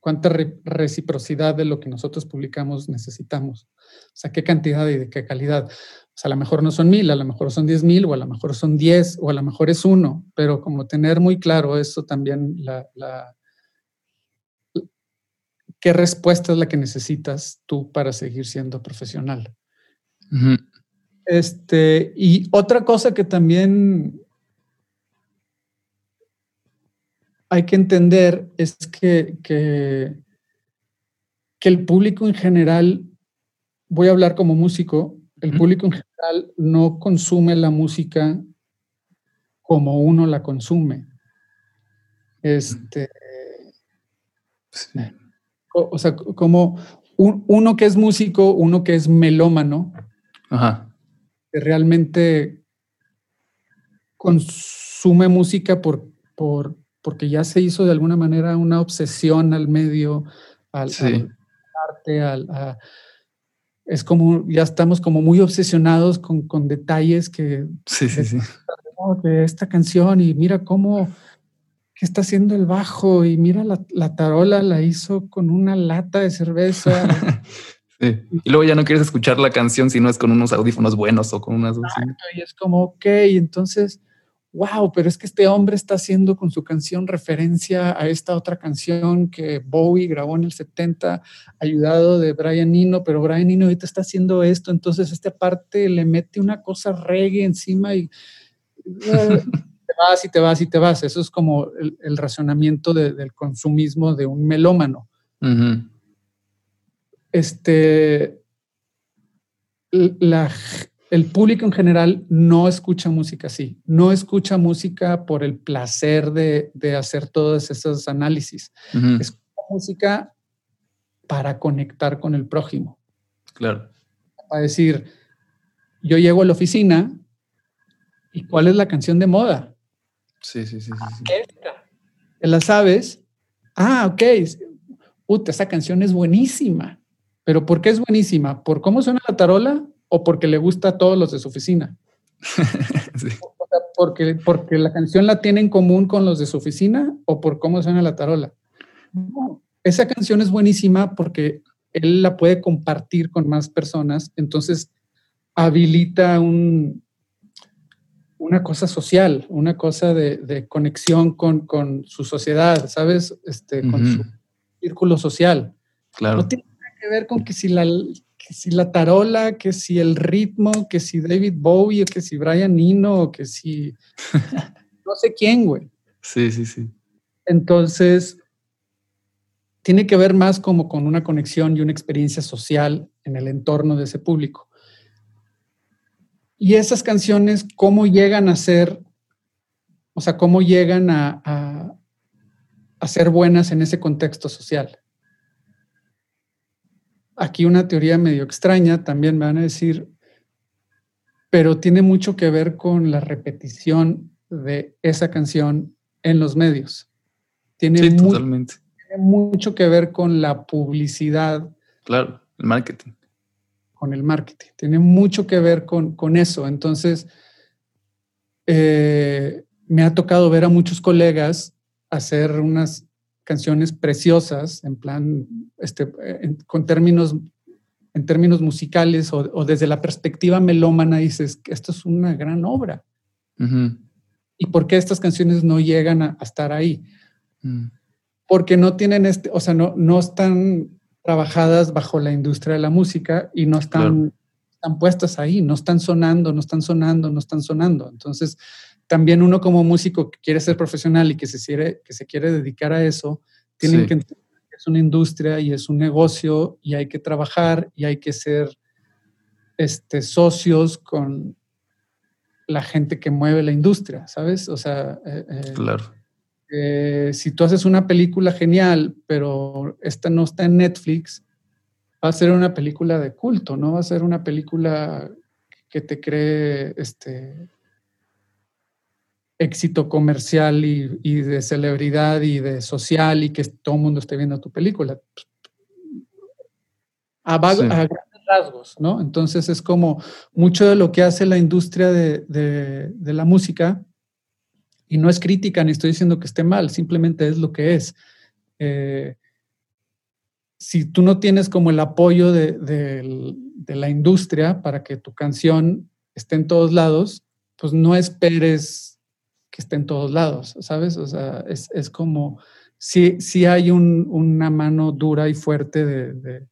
cuánta reciprocidad de lo que nosotros publicamos necesitamos. O sea, qué cantidad y de qué calidad. O sea, a lo mejor no son mil, a lo mejor son diez mil, o a lo mejor son diez, o a lo mejor es uno, pero como tener muy claro eso también, la, qué respuesta es la que necesitas tú para seguir siendo profesional. Este, y otra cosa que también hay que entender es que, que, que el público en general, voy a hablar como músico, el público en general no consume la música como uno la consume. Este, o, sea, como uno que es músico, uno que es melómano, que realmente consume música por, por, porque ya se hizo de alguna manera una obsesión al medio, al, arte, al, es como, ya estamos como muy obsesionados con, con detalles que... Sí, sí, sí. De esta canción y mira cómo que está haciendo el bajo y mira la, la, tarola la hizo con una lata de cerveza. sí. Y luego ya no quieres escuchar la canción si no es con unos audífonos buenos o con unas... y es como, ok, entonces, wow, pero es que este hombre está haciendo con su canción referencia a esta otra canción que Bowie grabó en el 70, ayudado de Brian Eno, pero Brian Eno ahorita está haciendo esto, entonces esta parte le mete una cosa reggae encima y... vas y te vas y te vas. Eso es como el, razonamiento del consumismo de un melómano. Este, el público en general no escucha música así, no escucha música por el placer de, hacer todos esos análisis. Escucha música para conectar con el prójimo. Claro. Para decir, yo llego a la oficina y ¿cuál es la canción de moda? Sí, sí, sí. sí, Esta. ¿La sabes? Ah, ok. Puta, esa canción es buenísima. ¿Pero por qué es buenísima? ¿Por cómo suena la tarola o porque le gusta a todos los de su oficina? sí. porque, porque la canción la tiene en común con los de su oficina o por cómo suena la tarola. No, esa canción es buenísima porque él la puede compartir con más personas, entonces habilita un, una cosa social, una cosa de, conexión con, su sociedad, ¿sabes? Este, con su círculo social. Claro. No tiene nada que ver con que si la, si la tarola, que si el ritmo, que si David Bowie, que si Brian Eno, que si no sé quién, güey. Sí, sí, sí. Entonces, tiene que ver más como con una conexión y una experiencia social en el entorno de ese público. Y esas canciones, ¿cómo llegan a ser, o sea, cómo llegan a, a, ser buenas en ese contexto social? Aquí una teoría medio extraña, también me van a decir, pero tiene mucho que ver con la repetición de esa canción en los medios. Tiene, sí, totalmente. tiene mucho que ver con la publicidad. Claro, el marketing con el marketing, tiene mucho que ver con, con eso. Entonces, eh, me ha tocado ver a muchos colegas hacer unas canciones preciosas, en plan, este, con términos, en términos musicales o, desde la perspectiva melómana, dices que esto es una gran obra. ¿Y por qué estas canciones no llegan a, estar ahí? Mm. Porque no tienen este, o sea, no, no están trabajadas bajo la industria de la música y no están, están puestas ahí, no están sonando, no están sonando, no están sonando. Entonces, también uno como músico que quiere ser profesional y que se quiere, que se quiere dedicar a eso, tiene que entender que es una industria y es un negocio y hay que trabajar y hay que ser este, socios con la gente que mueve la industria, ¿sabes? O sea, eh, eh, claro. eh, si tú haces una película genial, pero esta no está en Netflix, va a ser una película de culto, no va a ser una película que te cree este éxito comercial y, de celebridad y de social y que todo el mundo esté viendo tu película. A, grandes rasgos, ¿no? Entonces es como mucho de lo que hace la industria de la música y no es crítica ni estoy diciendo que esté mal, simplemente es lo que es. Eh, si tú no tienes como el apoyo de, la industria para que tu canción esté en todos lados, pues no esperes que esté en todos lados, ¿sabes? O sea, es, como, si si hay una mano dura y fuerte de,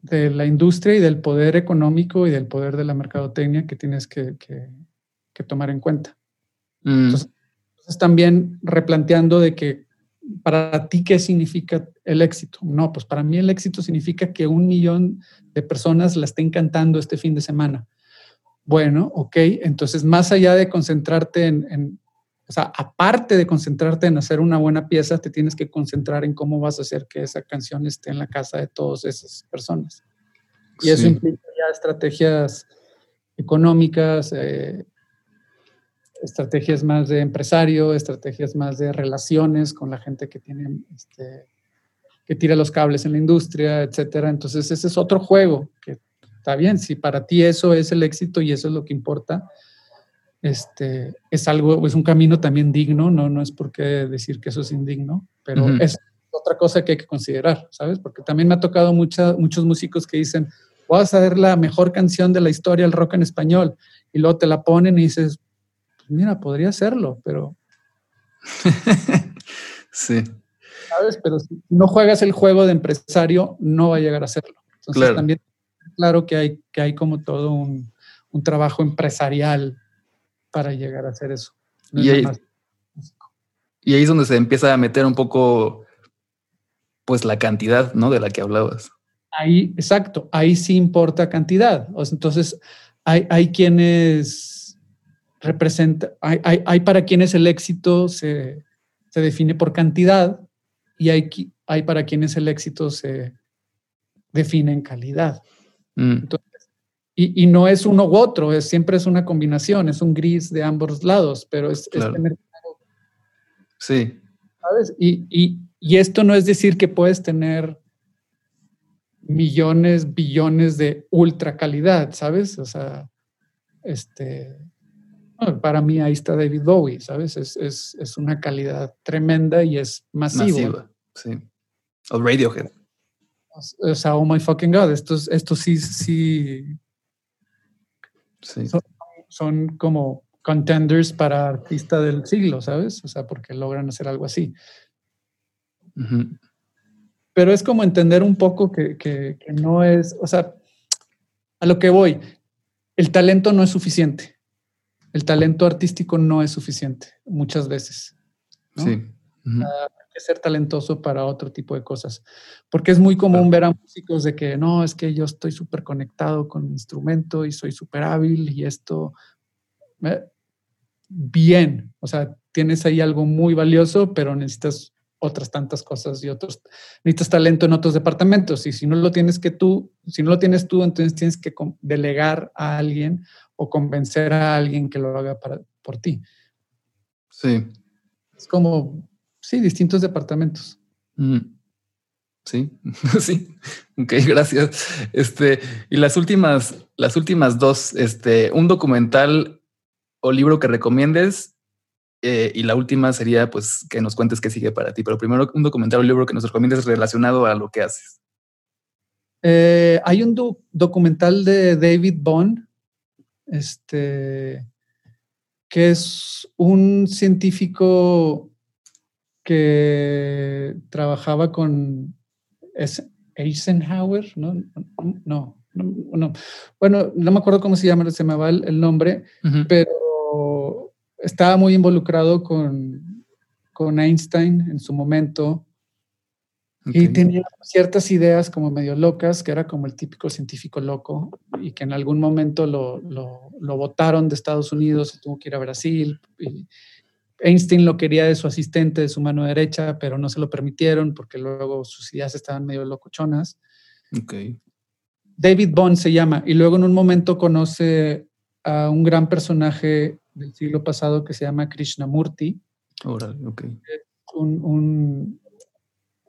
de, la industria y del poder económico y del poder de la mercadotecnia que tienes que, que tomar en cuenta. Mm. Entonces, también replanteando de que para ti, ¿qué significa el éxito? No, pues para mí el éxito significa que un millón de personas la estén cantando este fin de semana. Bueno, ok, entonces más allá de concentrarte en, o sea, aparte de concentrarte en hacer una buena pieza, te tienes que concentrar en cómo vas a hacer que esa canción esté en la casa de todas esas personas. Y eso implica ya estrategias económicas, eh, estrategias más de empresario, estrategias más de relaciones con la gente que tiene, este, que tira los cables en la industria, etcétera. Entonces ese es otro juego que está bien. Si para ti eso es el éxito y eso es lo que importa, este, es algo, es un camino también digno. No, no es por qué decir que eso es indigno, pero es otra cosa que hay que considerar, ¿sabes? Porque también me ha tocado mucha, muchos músicos que dicen, voy a saber la mejor canción de la historia del rock en español, y luego te la ponen y dices, pues mira, podría hacerlo, pero... sí. ¿Sabes? Pero si no juegas el juego de empresario, no va a llegar a hacerlo. Entonces claro. también claro que hay, que hay como todo un, un trabajo empresarial para llegar a hacer eso. y, ahí, y ahí es donde se empieza a meter un poco pues la cantidad, ¿no? De la que hablabas. Ahí, exacto, ahí sí importa cantidad. entonces, hay, hay quienes representan, hay, hay, hay, para quienes el éxito se, se, define por cantidad y hay, hay para quienes el éxito se define en calidad. Mm. Entonces, y, y, no es uno u otro, es, siempre es una combinación, es un gris de ambos lados, pero es, claro. es tener... Sí. ¿Sabes? Y, y, y esto no es decir que puedes tener millones, billones de ultra calidad, ¿sabes? O sea, este, para mí ahí está David Bowie, ¿sabes? Es, es, es una calidad tremenda y es masivo. Masiva, sí. O Radiohead. O sea, oh my fucking God, estos, estos sí, sí, sí. Son, son como contenders para artista del siglo, ¿sabes? O sea, porque logran hacer algo así. Uh -huh. Pero es como entender un poco que, que, que, no es, o sea, a lo que voy, el talento no es suficiente. El talento artístico no es suficiente muchas veces. ¿no? Sí. Uh -huh. Que ser talentoso para otro tipo de cosas. Porque es muy común ver a músicos de que no, es que yo estoy súper conectado con mi instrumento y soy súper hábil y esto. Eh, bien, o sea, tienes ahí algo muy valioso, pero necesitas otras tantas cosas y otros, necesitas talento en otros departamentos y si no lo tienes que tú, si no lo tienes tú, entonces tienes que delegar a alguien o convencer a alguien que lo haga para, por ti. Sí. Es como, sí, distintos departamentos. Mm. Sí, sí. Ok, gracias. Este, y las últimas, las últimas dos, este, un documental o libro que recomiendes eh, y la última sería, pues, que nos cuentes qué sigue para ti. Pero primero, un documental o libro que nos recomiendes relacionado a lo que haces. Eh, hay un do documental de David Bond, este, que es un científico que trabajaba con Eisenhower, ¿no? No, no, no. Bueno, no me acuerdo cómo se llama, se me va el, el nombre, uh -huh. pero estaba muy involucrado con, con Einstein en su momento okay. y tenía ciertas ideas como medio locas, que era como el típico científico loco y que en algún momento lo, lo, lo votaron de Estados Unidos y tuvo que ir a Brasil. Y Einstein lo quería de su asistente, de su mano derecha, pero no se lo permitieron porque luego sus ideas estaban medio locochonas. Okay. David Bond se llama y luego en un momento conoce a un gran personaje del siglo pasado que se llama Krishnamurti. Oral, okay. un, un,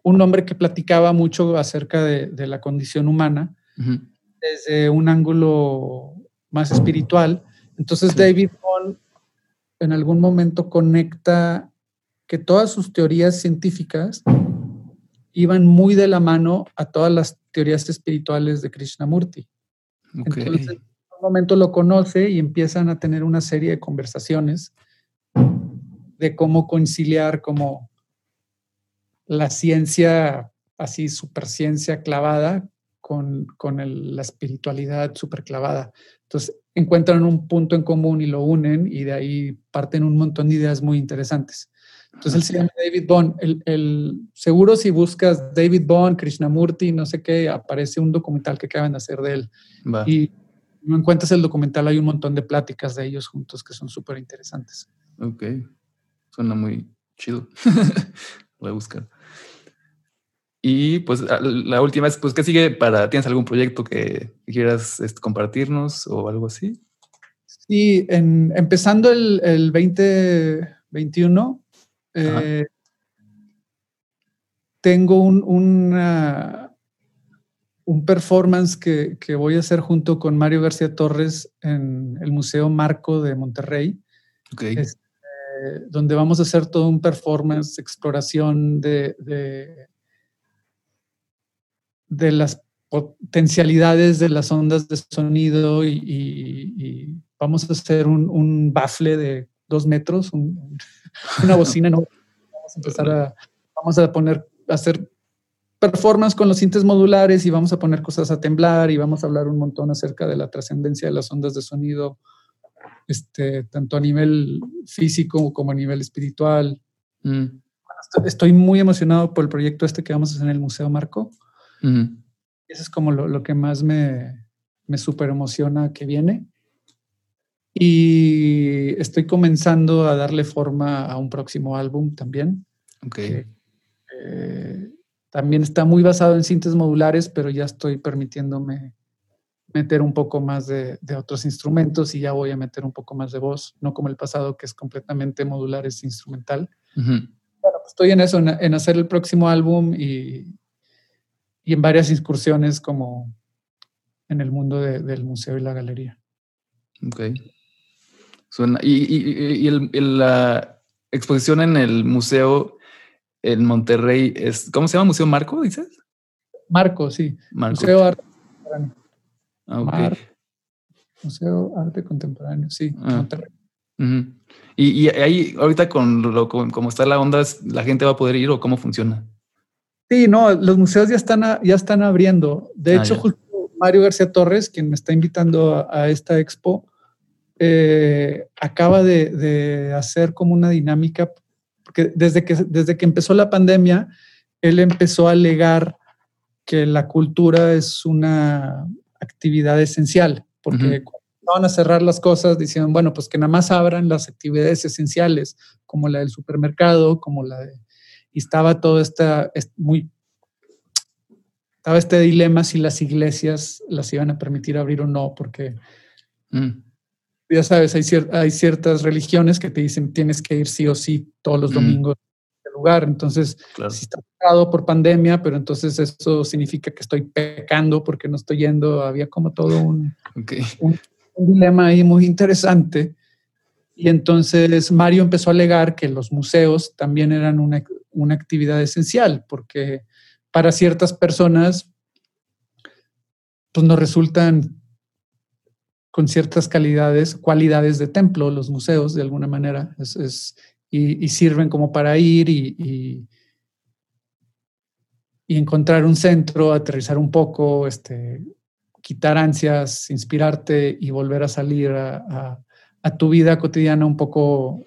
un, hombre que platicaba mucho acerca de, de la condición humana uh -huh. desde un ángulo más espiritual. Entonces sí. David Bond en algún momento conecta que todas sus teorías científicas iban muy de la mano a todas las teorías espirituales de Krishnamurti. Okay. Entonces, momento lo conoce y empiezan a tener una serie de conversaciones de cómo conciliar como la ciencia, así superciencia clavada, con, con el, la espiritualidad super clavada. Entonces encuentran un punto en común y lo unen y de ahí parten un montón de ideas muy interesantes. Entonces él se llama David Bond. El, el, seguro si buscas David Bond, Krishnamurti, no sé qué, aparece un documental que acaban de hacer de él. Va. Y no encuentras el documental, hay un montón de pláticas de ellos juntos que son súper interesantes. Ok, suena muy chido. Voy a buscar. Y pues la última es, pues, ¿qué sigue para, tienes algún proyecto que, que quieras este, compartirnos o algo así? Sí, empezando el, el 2021, eh, tengo un, un performance que, voy a hacer junto con Mario García Torres en el Museo Marco de Monterrey. Este, donde vamos a hacer todo un performance, exploración de, de, las potencialidades de las ondas de sonido y, vamos a hacer un, un, bafle de dos metros, una bocina. no, vamos a empezar a, vamos a poner, a hacer performance con los sintes modulares y vamos a poner cosas a temblar y vamos a hablar un montón acerca de la trascendencia de las ondas de sonido, este, tanto a nivel físico como a nivel espiritual. Mm. Estoy muy emocionado por el proyecto este que vamos a hacer en el Museo Marco. Eso es como lo, que más me, me super emociona que viene. Y estoy comenzando a darle forma a un próximo álbum también. Okay. Eh, también está muy basado en cintas modulares, pero ya estoy permitiéndome meter un poco más de, otros instrumentos y ya voy a meter un poco más de voz, no como el pasado que es completamente modular, es instrumental. Bueno, pues estoy en eso, en, hacer el próximo álbum y, y, en varias incursiones como en el mundo del museo y la galería. Ok. Suena, y, la exposición en el museo en Monterrey es, ¿cómo se llama? ¿Museo Marco, dices? Marco, sí. Museo Arte Contemporáneo. Ah, Museo Arte Contemporáneo, sí, ah. Monterrey. y, ahí, ahorita con lo como está la onda, ¿la gente va a poder ir o cómo funciona? Sí, no, los museos ya están, ya están abriendo. De ah, hecho, justo Mario García Torres, quien me está invitando a, esta expo, eh, acaba de, de, hacer como una dinámica porque desde que, desde que empezó la pandemia, él empezó a alegar que la cultura es una actividad esencial, porque cuando van a cerrar las cosas, decían, bueno, pues que nada más abran las actividades esenciales, como la del supermercado, como la de... Y estaba todo esta, muy... Estaba este dilema si las iglesias las iban a permitir abrir o no, porque... Mm ya sabes, hay, hay ciertas religiones que te dicen tienes que ir sí o sí todos los domingos al lugar. Entonces, si está pecado por pandemia, pero entonces eso significa que estoy pecando porque no estoy yendo. Había como todo un, un, dilema ahí muy interesante. Y entonces Mario empezó a alegar que los museos también eran una, una actividad esencial, porque para ciertas personas pues nos resultan con ciertas calidades, cualidades de templo, los museos de alguna manera, es, y, sirven como para ir y, y, encontrar un centro, aterrizar un poco, este, quitar ansias, inspirarte y volver a salir a, tu vida cotidiana un poco,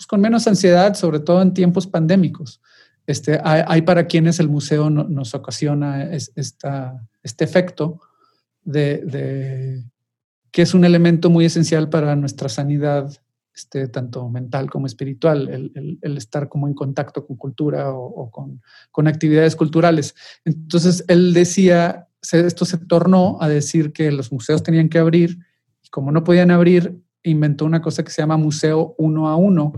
pues con menos ansiedad, sobre todo en tiempos pandémicos. Este, hay, para quienes el museo nos ocasiona este efecto de que es un elemento muy esencial para nuestra sanidad, este, tanto mental como espiritual, el, estar como en contacto con cultura o, con, actividades culturales. Entonces, él decía, esto se tornó a decir que los museos tenían que abrir, y como no podían abrir, inventó una cosa que se llama museo uno a uno,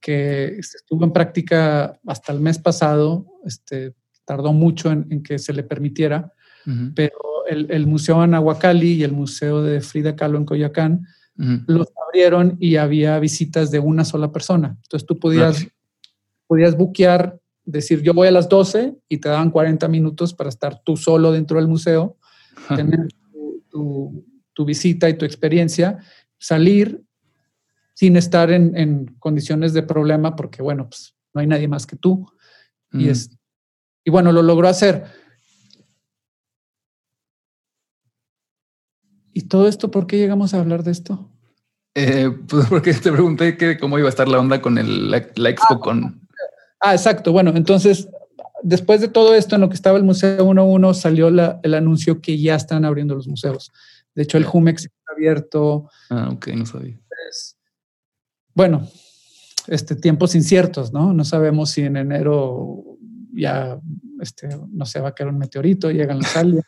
que estuvo en práctica hasta el mes pasado, este, tardó mucho en, que se le permitiera, pero el, Museo Anahuacalli y el Museo de Frida Kahlo en Coyoacán los abrieron y había visitas de una sola persona. Entonces tú podías, podías buquear, decir yo voy a las 12 y te daban 40 minutos para estar tú solo dentro del museo, tener tu, visita y tu experiencia, salir sin estar en, condiciones de problema porque, bueno, pues no hay nadie más que tú. y, es, y bueno, lo logró hacer ¿Y todo esto por qué llegamos a hablar de esto? Eh, pues porque te pregunté que cómo iba a estar la onda con el, la, expo ah, con... Ah, exacto. Bueno, entonces, después de todo esto, en lo que estaba el Museo 1.1, salió el anuncio que ya están abriendo los museos. De hecho, el Jumex abierto. Ah, ok, no sabía. bueno, este, tiempos inciertos, ¿no? No sabemos si en enero ya, este, no sé, va a caer un meteorito, llegan los aliens,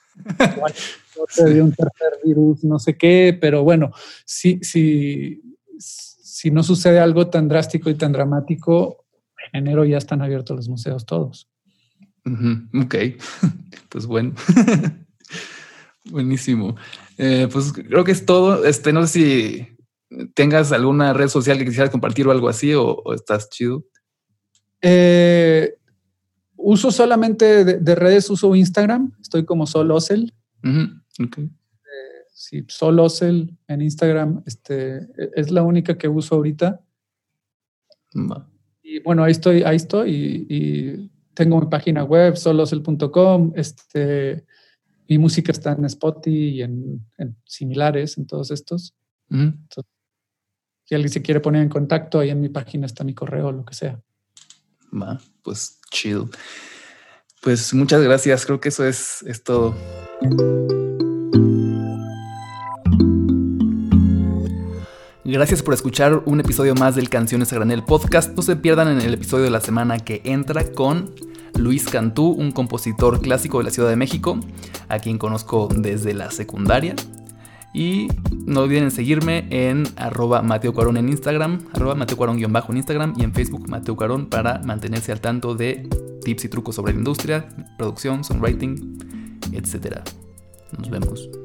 o un tercer virus, no sé qué, pero bueno, si, si, si no sucede algo tan drástico y tan dramático, en enero ya están abiertos los museos todos. Ok, pues bueno. Buenísimo. Eh, pues creo que es todo. Este, no sé si tengas alguna red social que quisieras compartir o algo así, o, estás chido. Eh, uso solamente de, redes, uso Instagram. Estoy como Sol Ocel. Eh, sí, Sol Ocel en Instagram. Este, e, es la única que uso ahorita. Y bueno, ahí estoy, ahí estoy. y tengo mi página web, solosel.com, este, mi música está en Spotify y en, similares, en todos estos. si alguien se quiere poner en contacto, ahí en mi página está mi correo, lo que sea. Va, pues chido. Pues muchas gracias, creo que eso es, es todo. Gracias por escuchar un episodio más del Canciones a Granel podcast. No se pierdan en el episodio de la semana que entra con Luis Cantú, un compositor clásico de la Ciudad de México, a quien conozco desde la secundaria. Y no olviden seguirme en arroba Mateo Cuarón en Instagram, arroba Mateo Cuarón-bajo en Instagram y en Facebook Mateo Cuarón para mantenerse al tanto de tips y trucos sobre la industria, producción, songwriting, etc. Nos vemos.